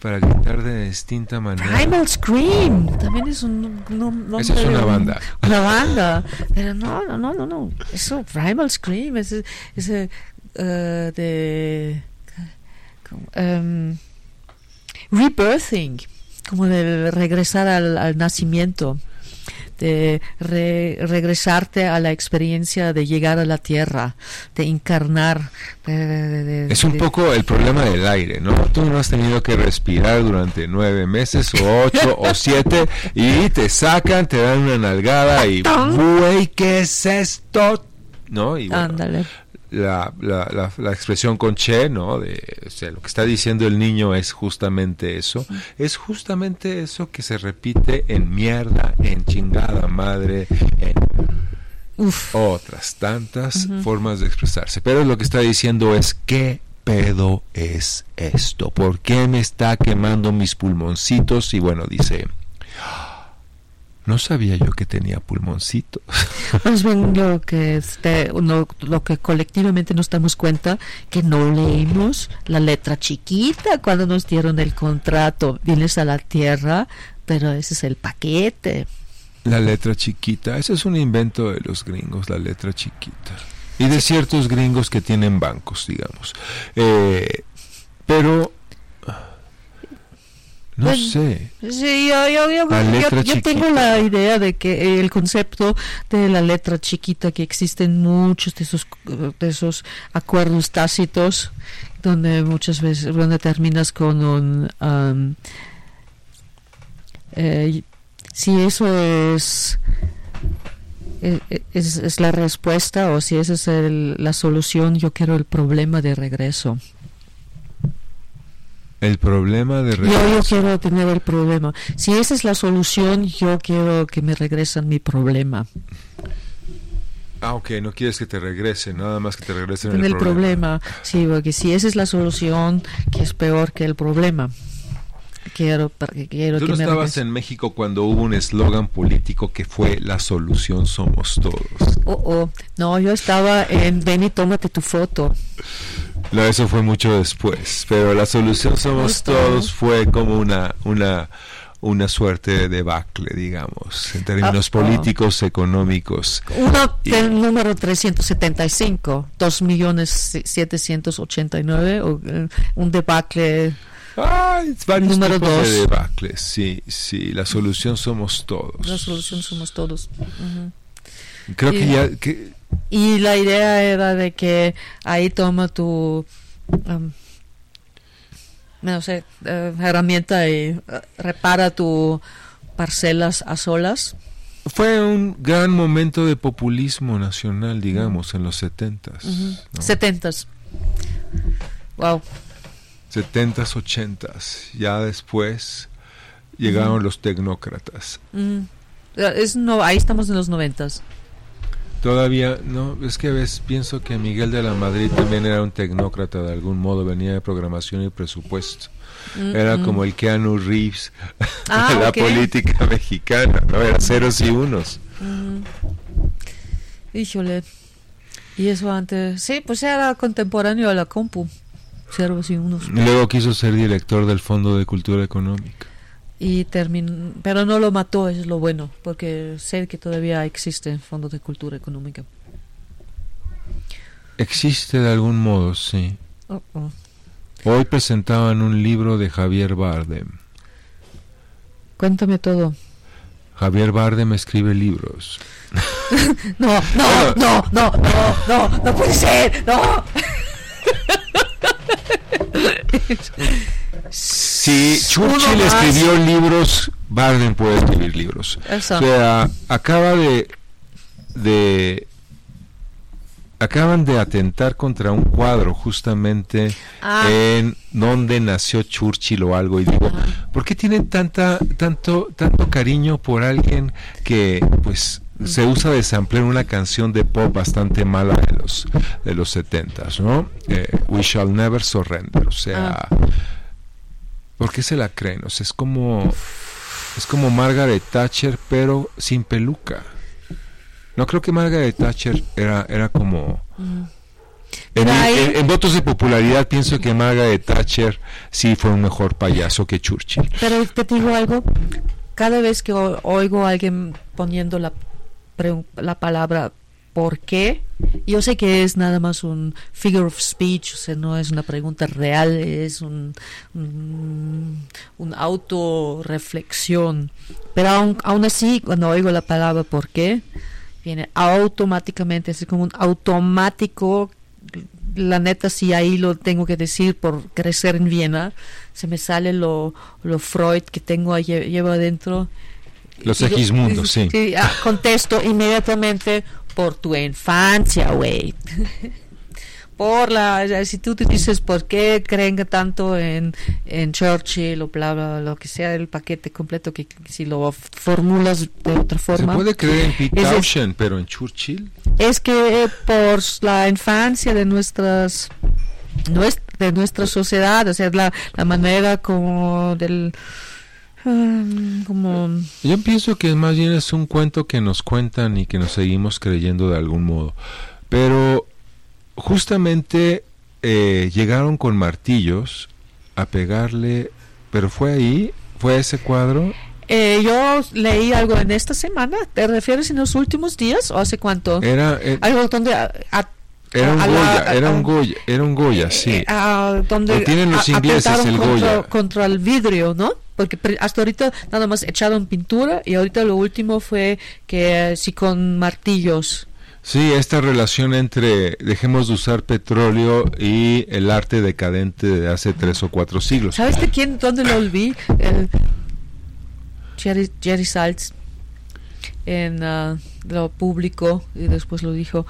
para gritar de distinta manera. Primal Scream también es un Esa es una un- banda. una banda pero no no no no no eso Primal Scream es ese eh, de em, rebirthing como de regresar al, al nacimiento de re- regresarte a la experiencia de llegar a la tierra de encarnar de- de- de- Es un poco el problema del aire, ¿no? Tú no has tenido que respirar durante nueve meses o ocho o siete y te sacan, te dan una nalgada y güey, ¿qué es esto? ¿No? Y bueno, ándale la, la, la, la expresión con che, ¿no? De, o sea, lo que está diciendo el niño es justamente eso. Es justamente eso que se repite en mierda, en chingada madre, en Uf. otras tantas formas de expresarse. Pero lo que está diciendo es qué pedo es esto, por qué me está quemando mis pulmoncitos y bueno, dice, no sabía yo que tenía pulmoncitos. *laughs* Más bien lo que este, no- lo que colectivamente nos damos cuenta que no leímos la letra chiquita cuando nos dieron el contrato. Vienes a la tierra, pero ese es el paquete. La letra chiquita, ese es un invento de los gringos, la letra chiquita. Y de ciertos gringos que tienen bancos, digamos. Eh, pero, no Bueno, sé, Sí, yo, yo, yo- tengo la idea de que el concepto de la letra chiquita, que existen muchos de esos, de esos acuerdos tácitos, donde muchas veces, donde terminas con un... am, eh, si eso es, eh, es, es la respuesta o si esa es el- la solución, yo quiero el problema de regreso. El problema de Yo, yo quiero tener el problema. Si esa es la solución, yo quiero que me regresen mi problema. Ah, ok, no quieres que te regrese, nada más que te regresen En el, el problema. Sí, porque si esa es la solución, que es peor que el problema. Quiero, quiero Tú que no me estabas en México cuando hubo un eslogan político que fue la solución somos todos. Oh, oh. No, yo estaba en ven y tómate tu foto. No, eso fue mucho después, pero la solución somos todos fue como una una una suerte de debacle, digamos, en términos Ah, políticos, económicos. Uno Y- del número 375, 2.789, o, eh, un debacle. Ay, varios Número tipos dos. de debacles, sí, sí, la solución somos todos. La solución somos todos. Ujú. Creo que Y- ya, que, Y la idea era de que ahí toma tu, um, no sé, eh, herramienta y eh, repara tu parcelas a solas. fue un gran momento de populismo nacional, digamos, en los setentas. Setentas. Wow. setentas, ochentas. Ya después llegaron los tecnócratas. Es no, ahí estamos en los noventas. Todavía, no, es que ves, pienso que Miguel de la Madrid también era un tecnócrata de algún modo, venía de programación y presupuesto. Mm, Era mm. como el Keanu Reeves *laughs* Ah, de la política mexicana, ¿no? Era ceros y unos. Ujú. Híjole. Y eso antes. Sí, pues era contemporáneo a la compu. Ceros y unos. Luego quiso ser director del Fondo de Cultura Económica. Y terminó. Pero no lo mató, es lo bueno. Porque sé que todavía existe Fondo de Cultura Económica. Existe de algún modo, sí. Oh, oh. Hoy presentaban un libro de Javier Bardem. Cuéntame todo. Javier Bardem escribe libros. *laughs* No, no, no, no, no, no, no puede ser, no. *laughs* Si Churchill escribió libros, Bardem puede escribir libros. Eso. O sea, acaba de, de acaban de atentar contra un cuadro justamente Ah. en donde nació Churchill o algo y digo. ¿por qué tienen tanta tanto tanto cariño por alguien que pues se usa de samplear una canción de pop bastante mala de los de los setentas, ¿no? Eh, We Shall Never Surrender, o sea, Ah. ¿Por qué se la creen? O sea, es como es como Margaret Thatcher pero sin peluca. No creo que Margaret Thatcher era era como en, en- en votos de popularidad pienso que Margaret Thatcher sí fue un mejor payaso que Churchill. Pero te digo algo, cada vez que oigo a alguien poniendo la, la palabra ¿por qué? Yo sé que es nada más un figure of speech, no es una pregunta real, es un, un, un autorreflexión. Pero aún, aún así, cuando oigo la palabra ¿por qué? Viene automáticamente, es como un automático la neta si ahí lo tengo que decir por crecer en Viena se me sale lo, lo Freud que tengo llevo adentro Los Segismundos, sí. ah, contesto inmediatamente por tu infancia güey *laughs* por la si tú te dices por qué creen tanto en, en Churchill o bla bla lo que sea el paquete completo que si lo formulas de otra Se forma puede creer en Pete es- Townshend, pero en Churchill. es que eh, por la infancia de nuestras nues- de nuestra sociedad, o sea, la, la manera como del ah, como Yo pienso que más bien es un cuento que nos cuentan y que nos seguimos creyendo de algún modo. Pero justamente eh, llegaron con martillos a pegarle, pero fue ahí, fue ese cuadro. eh, yo leí algo en esta semana, ¿te refieres en los últimos días o hace cuánto? Era, eh, algo donde a- a- era un la- Goya, era un Goya, era un Goya, sí. eh, donde Lo tienen los ingleses, el contra, Goya. contra el vidrio, ¿no? Porque hasta ahorita nada más echaron pintura y ahorita lo último fue que eh, sí con martillos. Sí, esta relación entre dejemos de usar petróleo y el arte decadente de hace tres o cuatro siglos. ¿Sabes de quién? ¿Dónde lo? El Jerry, Jerry Saltz en ah, lo público y después lo dijo.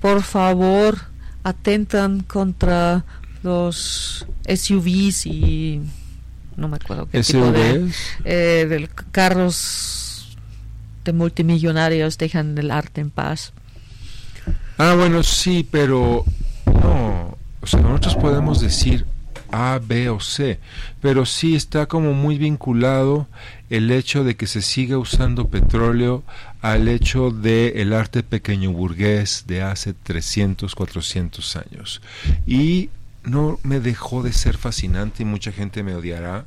Por favor, atentan contra los SUVs y no me acuerdo qué tipo de, eh, de carros de multimillonarios dejan el arte en paz. Ah, bueno, sí, pero no, o sea, nosotros podemos decir A, B o C, pero sí está como muy vinculado el hecho de que se siga usando petróleo al hecho de el arte pequeño burgués de hace 300, 400 años. Y no me dejó de ser fascinante y mucha gente me odiará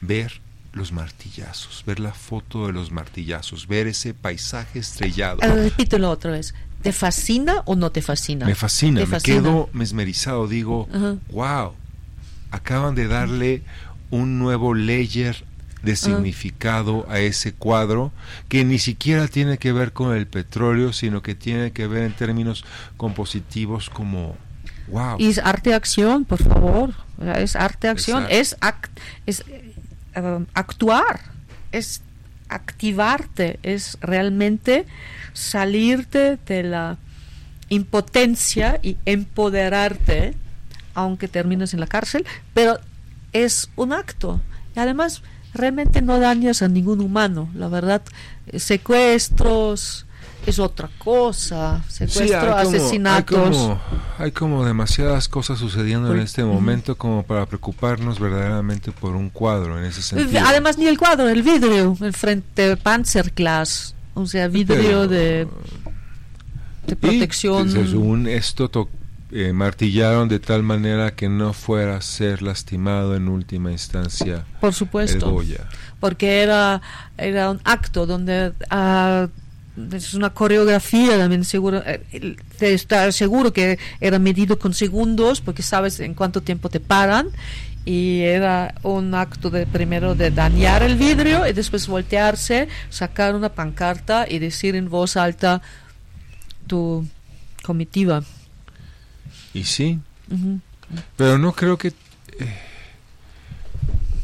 ver los martillazos, ver la foto de los martillazos, ver ese paisaje estrellado. Repítelo otra vez. ¿Te fascina o no te fascina? Me fascina, ¿Te me fascina? quedo mesmerizado, digo, wow, acaban de darle un nuevo layer de significado a ese cuadro que ni siquiera tiene que ver con el petróleo, sino que tiene que ver en términos compositivos como wow. Y es arte-acción, por favor. Es arte-acción, es, act- es eh, actuar, es activarte, es realmente salirte de la impotencia y empoderarte, aunque termines en la cárcel, pero es un acto. Y además, realmente no dañas a ningún humano, la verdad. eh, Secuestros es otra cosa, Sí, secuestro, hay como- asesinatos. Hay como, hay como demasiadas cosas sucediendo en este momento como para preocuparnos verdaderamente por un cuadro en ese sentido. Además, ni el cuadro, el vidrio, el frente Panzerglas, o sea, vidrio Pero- de, de Y, protección. según esto to- eh, martillaron de tal manera que no fuera a ser lastimado en última instancia por el supuesto, Goya. porque era, era un acto donde ah, es una coreografía también seguro eh, el- de estar seguro que era medido con segundos porque sabes en cuánto tiempo te paran y era un acto de primero de dañar el vidrio y después voltearse sacar una pancarta y decir en voz alta tu comitiva Y sí, pero no creo que... eh,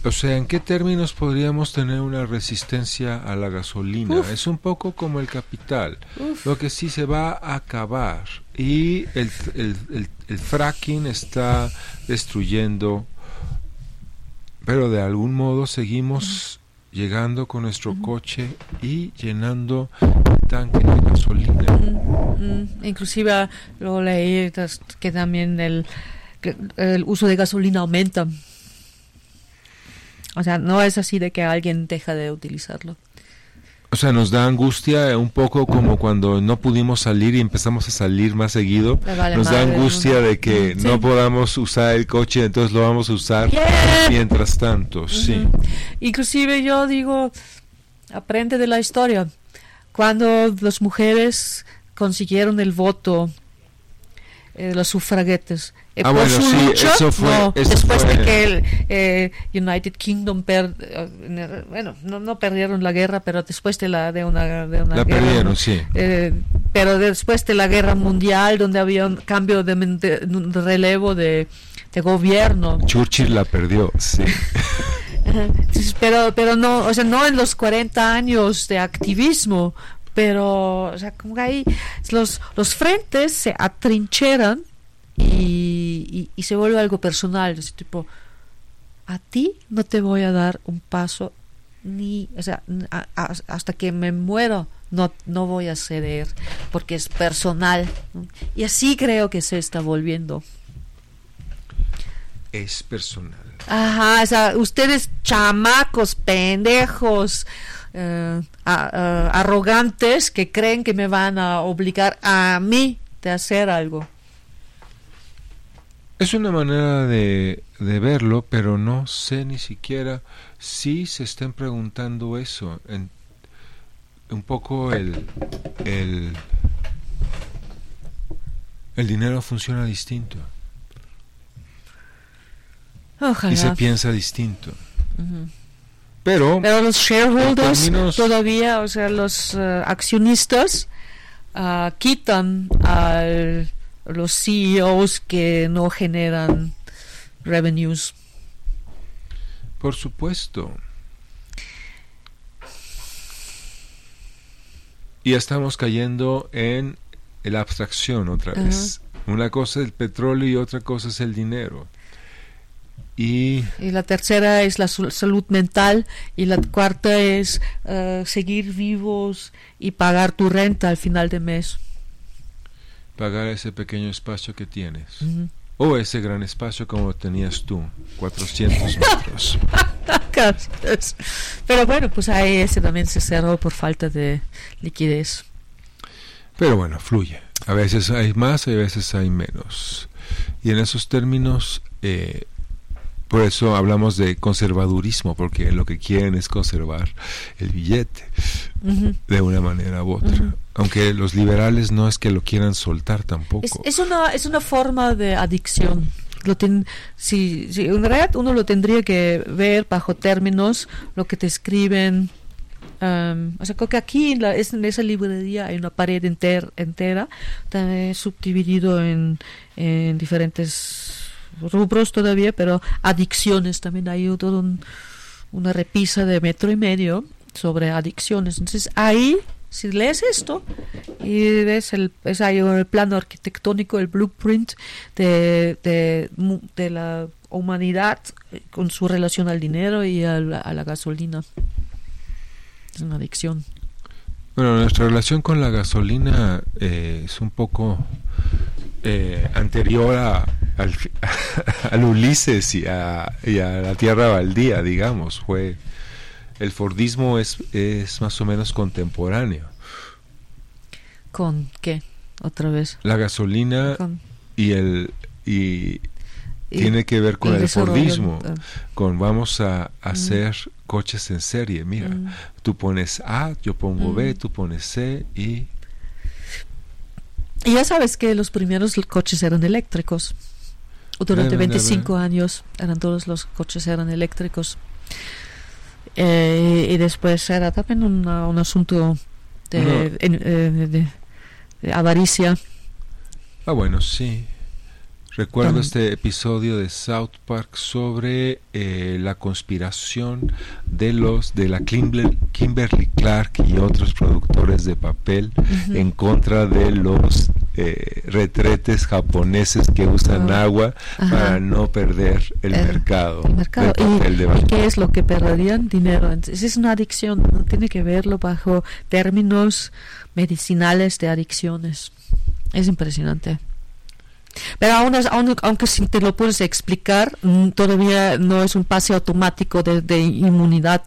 o sea, ¿en qué términos podríamos tener una resistencia a la gasolina? Uf. Es un poco como el capital. Uf. Lo que sí se va a acabar. Y el, el, el- el fracking está destruyendo, pero de algún modo seguimos llegando con nuestro coche y llenando el tanque de gasolina. Inclusive ah, lo leí que también el, el uso de gasolina aumenta. O sea, no es así de que alguien deja de utilizarlo. O sea, nos da angustia eh, un poco como cuando no pudimos salir y empezamos a salir más seguido. Vale Nos da angustia de que no sí. podamos usar el coche, entonces lo vamos a usar Yeah. mientras tanto, sí. Ujú. Inclusive yo digo, aprende de la historia. Cuando las mujeres consiguieron el voto, eh, los sufraguetes, eh, Ah, por bueno, su sí, lucha, eso fue- no, eso después fue- de que el eh, United Kingdom per- bueno, no, no perdieron la guerra, pero después de la de una, de una La guerra, perdieron, sí. pero después de la guerra mundial, donde había un cambio de, relevo de, de gobierno, Churchill la perdió, sí. *laughs* Pero pero no o sea no en los 40 años de activismo pero o sea como que ahí los los frentes se atrincheran y, y, y se vuelve algo personal es tipo a ti no te voy a dar un paso ni o sea n- a- a- hasta que me muero no no voy a ceder porque es personal ¿no? y así creo que se está volviendo Es personal. Ajá, o sea, ustedes chamacos, pendejos, eh, a- a- arrogantes que creen que me van a obligar a mí de hacer algo. Es una manera de, de verlo, pero no sé ni siquiera si se estén preguntando eso. En, un poco el, el, el dinero funciona distinto y se Ojalá. piensa distinto. Ujú. Pero, Pero los shareholders términos- todavía, o sea, los eh, accionistas ah, quitan a los CEOs que no generan revenues. por supuesto. Y estamos cayendo en la abstracción otra vez. Una cosa es el petróleo y otra cosa es el dinero. Y Y la tercera es la salud mental y la cuarta es eh, seguir vivos y pagar tu renta al final de mes. pagar ese pequeño espacio que tienes. O ese gran espacio como tenías tú, 400 metros. *laughs* Gracias. Pero bueno, pues ahí ese también se cerró por falta de liquidez. Pero bueno, fluye. A veces hay más y a veces hay menos. Y en esos términos, eh, Por eso hablamos de conservadurismo, porque lo que quieren es conservar el billete de una manera u otra. Aunque los liberales no es que lo quieran soltar tampoco. Es, es una, es una forma de adicción. Lo ten- si, si en realidad uno lo tendría que ver bajo términos, lo que te escriben. am, o sea, creo que aquí en, la- es- en esa librería hay una pared enter- entera, está subdividido en, en diferentes rubros todavía, pero adicciones también hay todo un- una repisa de metro y medio sobre adicciones. Entonces ahí, si lees esto, y ves el, es ahí el plano arquitectónico, el blueprint de, de, de la humanidad eh, con su relación al dinero y a la, a la gasolina. Es una adicción. Bueno, nuestra relación con la gasolina eh, es un poco eh, anterior a, *laughs* al, Ulises y a, y a la Tierra Baldía, digamos. Fue el Fordismo es, es más o menos contemporáneo. ¿Con qué? Otra vez. La gasolina Con, y el y y- tiene que ver con el, Fordismo, con vamos a hacer coches en serie. Mira, mm. tú pones A, yo pongo B, Mm. tú pones C y Y ya sabes que los primeros coches eran eléctricos. Durante Deben de 25 años eran todos los coches eran eléctricos. Eh, y después era también una- un asunto de, No. en- eh, de- de avaricia. Ah, bueno, sí. Recuerdo este episodio de South Park sobre eh, la conspiración de los de la Kimber- Kimberly Clark y otros productores de papel en contra de los eh, retretes japoneses que usan Ah, agua ajá. para no perder el, El- mercado, el mercado. papel de ¿Y. ¿Y qué es lo que perderían? Dinero. Entonces es una adicción. No tiene que verlo bajo términos medicinales de adicciones. Es impresionante. Pero aún, aún- aunque si te lo puedes explicar, mm, todavía no es un pase automático de, de inmunidad.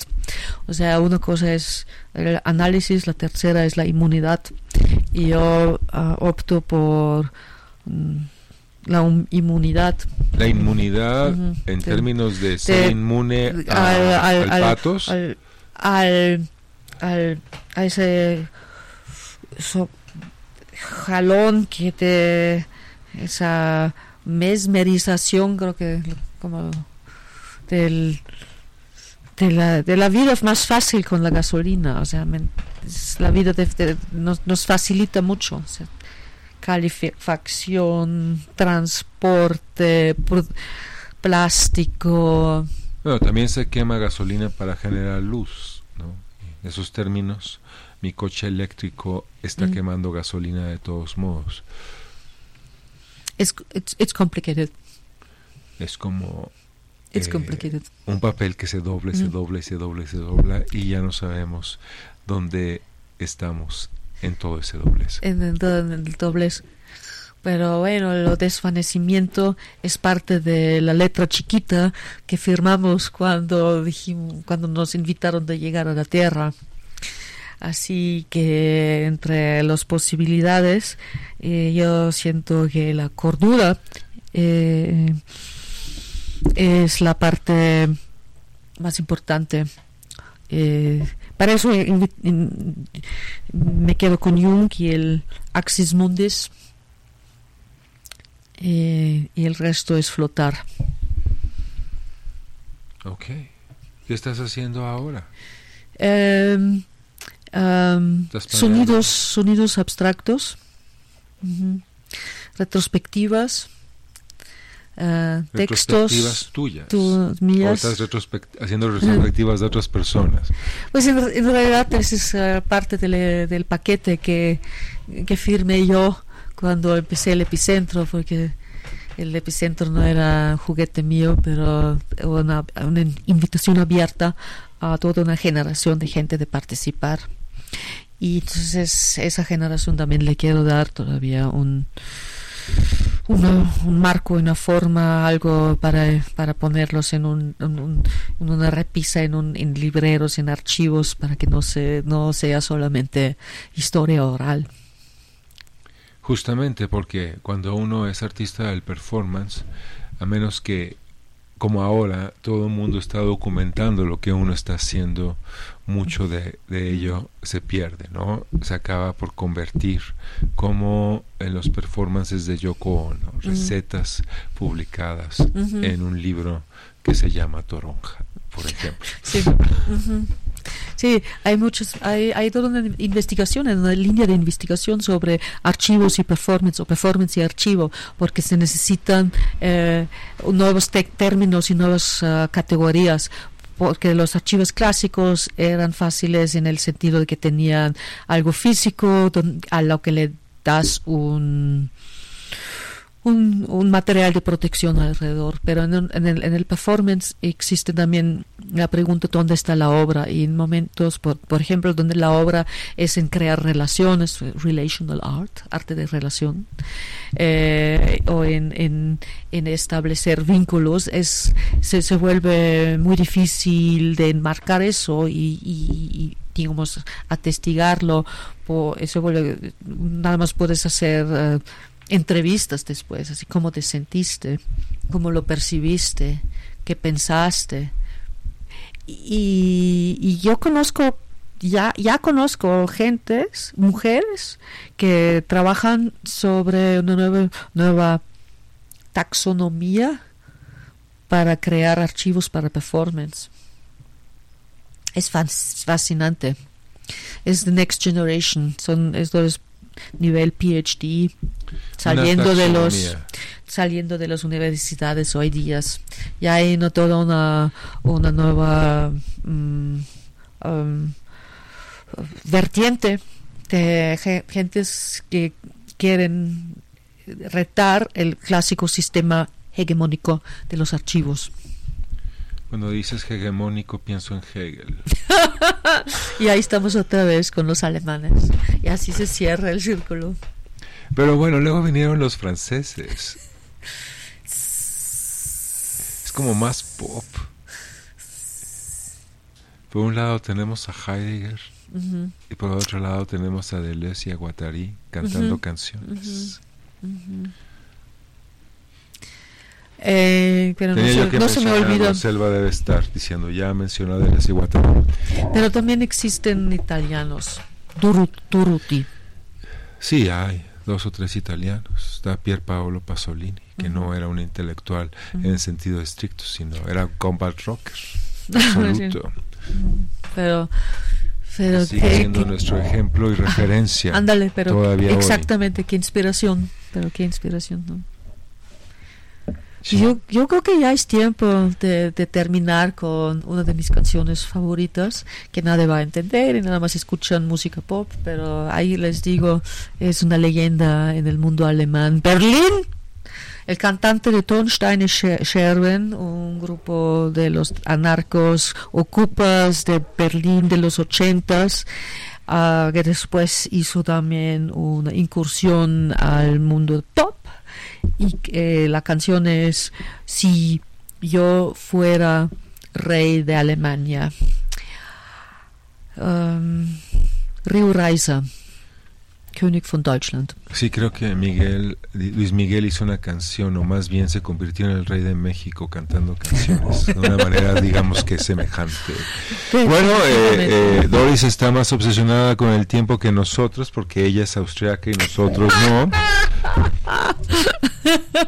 O sea, una cosa es el análisis, la tercera es la inmunidad. Y yo ah, opto por mm, la inmunidad. La inmunidad en términos de ser inmune a, al- al- al al- patos. al, al, al- a ese so- jalón que te esa mesmerización creo que como del de la, de la vida más fácil con la gasolina o sea men- es- la vida de- de- nos, nos facilita mucho o sea, calefacción transporte plástico Bueno, también se quema gasolina para generar luz, ¿no? En esos términos, mi coche eléctrico está Mm. quemando gasolina de todos modos. It's, it's, it's complicated. Es como It's eh, complicated. un papel que se doble, se Mm. doble, se doble, se dobla y ya no sabemos dónde estamos en todo ese doblez. En en el doblez. Pero bueno, el desvanecimiento es parte de la letra chiquita que firmamos cuando dijimos, cuando nos invitaron de llegar a la Tierra. Así que entre las posibilidades, eh, yo siento que la cordura eh, es la parte más importante. Eh, para eso me quedo con Jung y el Axis Mundis. Eh, y el resto es flotar. Ok. ¿Qué estás haciendo ahora? Em, planeando. sonidos, sonidos abstractos, retrospectivas, ah, Retrospectivas textos, tuyas. tu- ¿O mías. retrospect- haciendo retrospectivas de otras personas? Pues en, en realidad esa es ah, parte del, del paquete que, que firmé yo cuando empecé el epicentro, porque el epicentro no era juguete mío, pero una, una invitación abierta a toda una generación de gente de participar. Y entonces esa generación también le quiero dar todavía un, un marco, una forma, algo para, para ponerlos en, un, una repisa, en, un, en libreros, en archivos, para que no, se, no sea solamente historia oral. Justamente porque cuando uno es artista del performance, a menos que como ahora todo el mundo está documentando lo que uno está haciendo, mucho de, de, ello se pierde, ¿no? Se acaba por convertir, como en los performances de Yoko Ono, recetas publicadas en un libro que se llama Toronja, por *laughs* ejemplo. Sí. Sí, hay muchos, hay, hay toda una investigación, una línea de investigación sobre archivos y performance o performance y archivo, porque se necesitan eh, nuevos términos y nuevas uh, categorías porque los archivos clásicos eran fáciles en el sentido de que tenían algo físico a lo que le das un un, material de protección alrededor, pero en, el, en, el, performance existe también la pregunta dónde está la obra y en momentos, por, por ejemplo, donde la obra es en crear relaciones, relational art, arte de relación, eh, o en, establecer vínculos, es, se, se, vuelve muy difícil de enmarcar eso y, y, y digamos, atestigarlo, eso nada más puedes hacer... Uh, entrevistas después, así como te sentiste, cómo lo percibiste, qué pensaste. Y, y yo conozco, ya, ya conozco gentes, mujeres, que trabajan sobre una nueva, nueva taxonomía para crear archivos para performance. Es fascinante. Es the next generation. Son estos nivel PhD saliendo de los saliendo de las universidades hoy días ya hay no toda una una nueva um, um, vertiente de gentes que quieren retar el clásico sistema hegemónico de los archivos cuando dices hegemónico pienso en Hegel. *laughs* y ahí estamos otra vez con los alemanes. Y así se cierra el círculo. Pero bueno, luego vinieron los franceses. Es como más pop. Por un lado tenemos a Heidegger y por otro lado tenemos a Deleuze y a Guattari cantando canciones. Eh, pero no, se, me olvida. Selva debe estar diciendo, ya mencionó y Guattari. Pero también existen italianos. Turuti. Sí, hay dos o tres italianos. Está Pier Paolo Pasolini, que no era un intelectual en el sentido estricto, sino era un combat rocker. *laughs* Absoluto. pero pero sigue siendo nuestro ejemplo y referencia. Ándale, pero exactamente, qué inspiración, pero qué inspiración, ¿no? Yo, yo creo que ya es tiempo de, terminar con una de mis canciones favoritas, que nadie va a entender y nada más escuchan música pop, pero ahí les digo, es una leyenda en el mundo alemán. Berlín, el cantante de Tonsteine Scherben, un grupo de los anarcos ocupas de Berlín de los ochentas, uh, que después hizo también una incursión al mundo pop y eh, la canción es Si yo fuera rey de Alemania. Um, Rio Reiser. König von Deutschland. Sí, creo que Miguel, Luis Miguel hizo una canción, o más bien se convirtió en el rey de México cantando canciones, de una manera, digamos que semejante. Bueno, eh, eh, Doris está más obsesionada con el tiempo que nosotros, porque ella es austriaca y nosotros no. *laughs*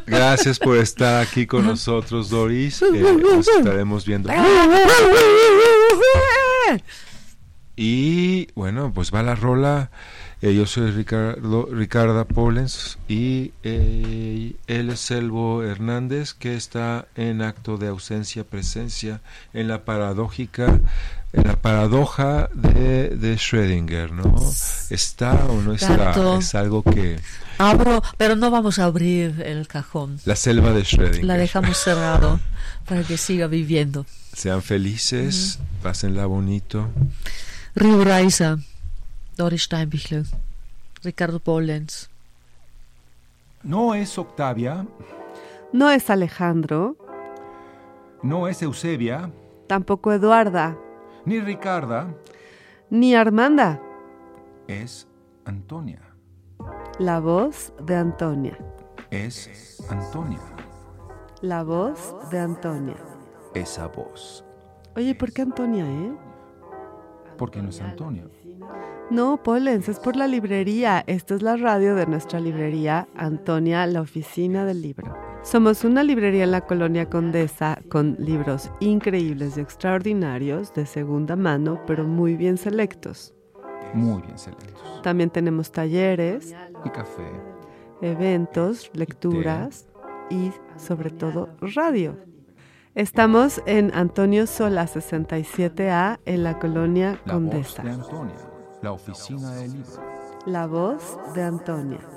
Gracias por estar aquí con nosotros, Doris. Eh, nos estaremos viendo. Y bueno, pues va la rola. Eh, yo soy Ricardo, Ricarda Polens y eh, él es Selvo Hernández que está en acto de ausencia presencia en la paradójica en la paradoja de, de Schrödinger, ¿no? ¿Está o no está? Es algo que abro, pero no vamos a abrir el cajón. La selva de Schrödinger. La dejamos cerrado para que siga viviendo. Sean felices, pásenla bonito. Rio Raiza. Doris Steinbichler, Ricardo Pollens. No es Octavia. No es Alejandro. No es Eusebia. Tampoco Eduarda. Ni Ricarda. Ni Armanda. Es Antonia. La voz de Antonia. Es Antonia. La voz de Antonia. Esa voz. Oye, ¿por qué Antonia, eh? Porque no es Antonia. No, Polens, es por la librería. Esta es la radio de nuestra librería, Antonia, la oficina del libro. Somos una librería en la colonia Condesa con libros increíbles y extraordinarios de segunda mano, pero muy bien selectos. Muy bien selectos. También tenemos talleres, Y café. eventos, lecturas y sobre todo radio. Estamos en Antonio Sola 67A en la colonia La Condesa. voz de Antonia. La oficina del libro. La voz de Antonia.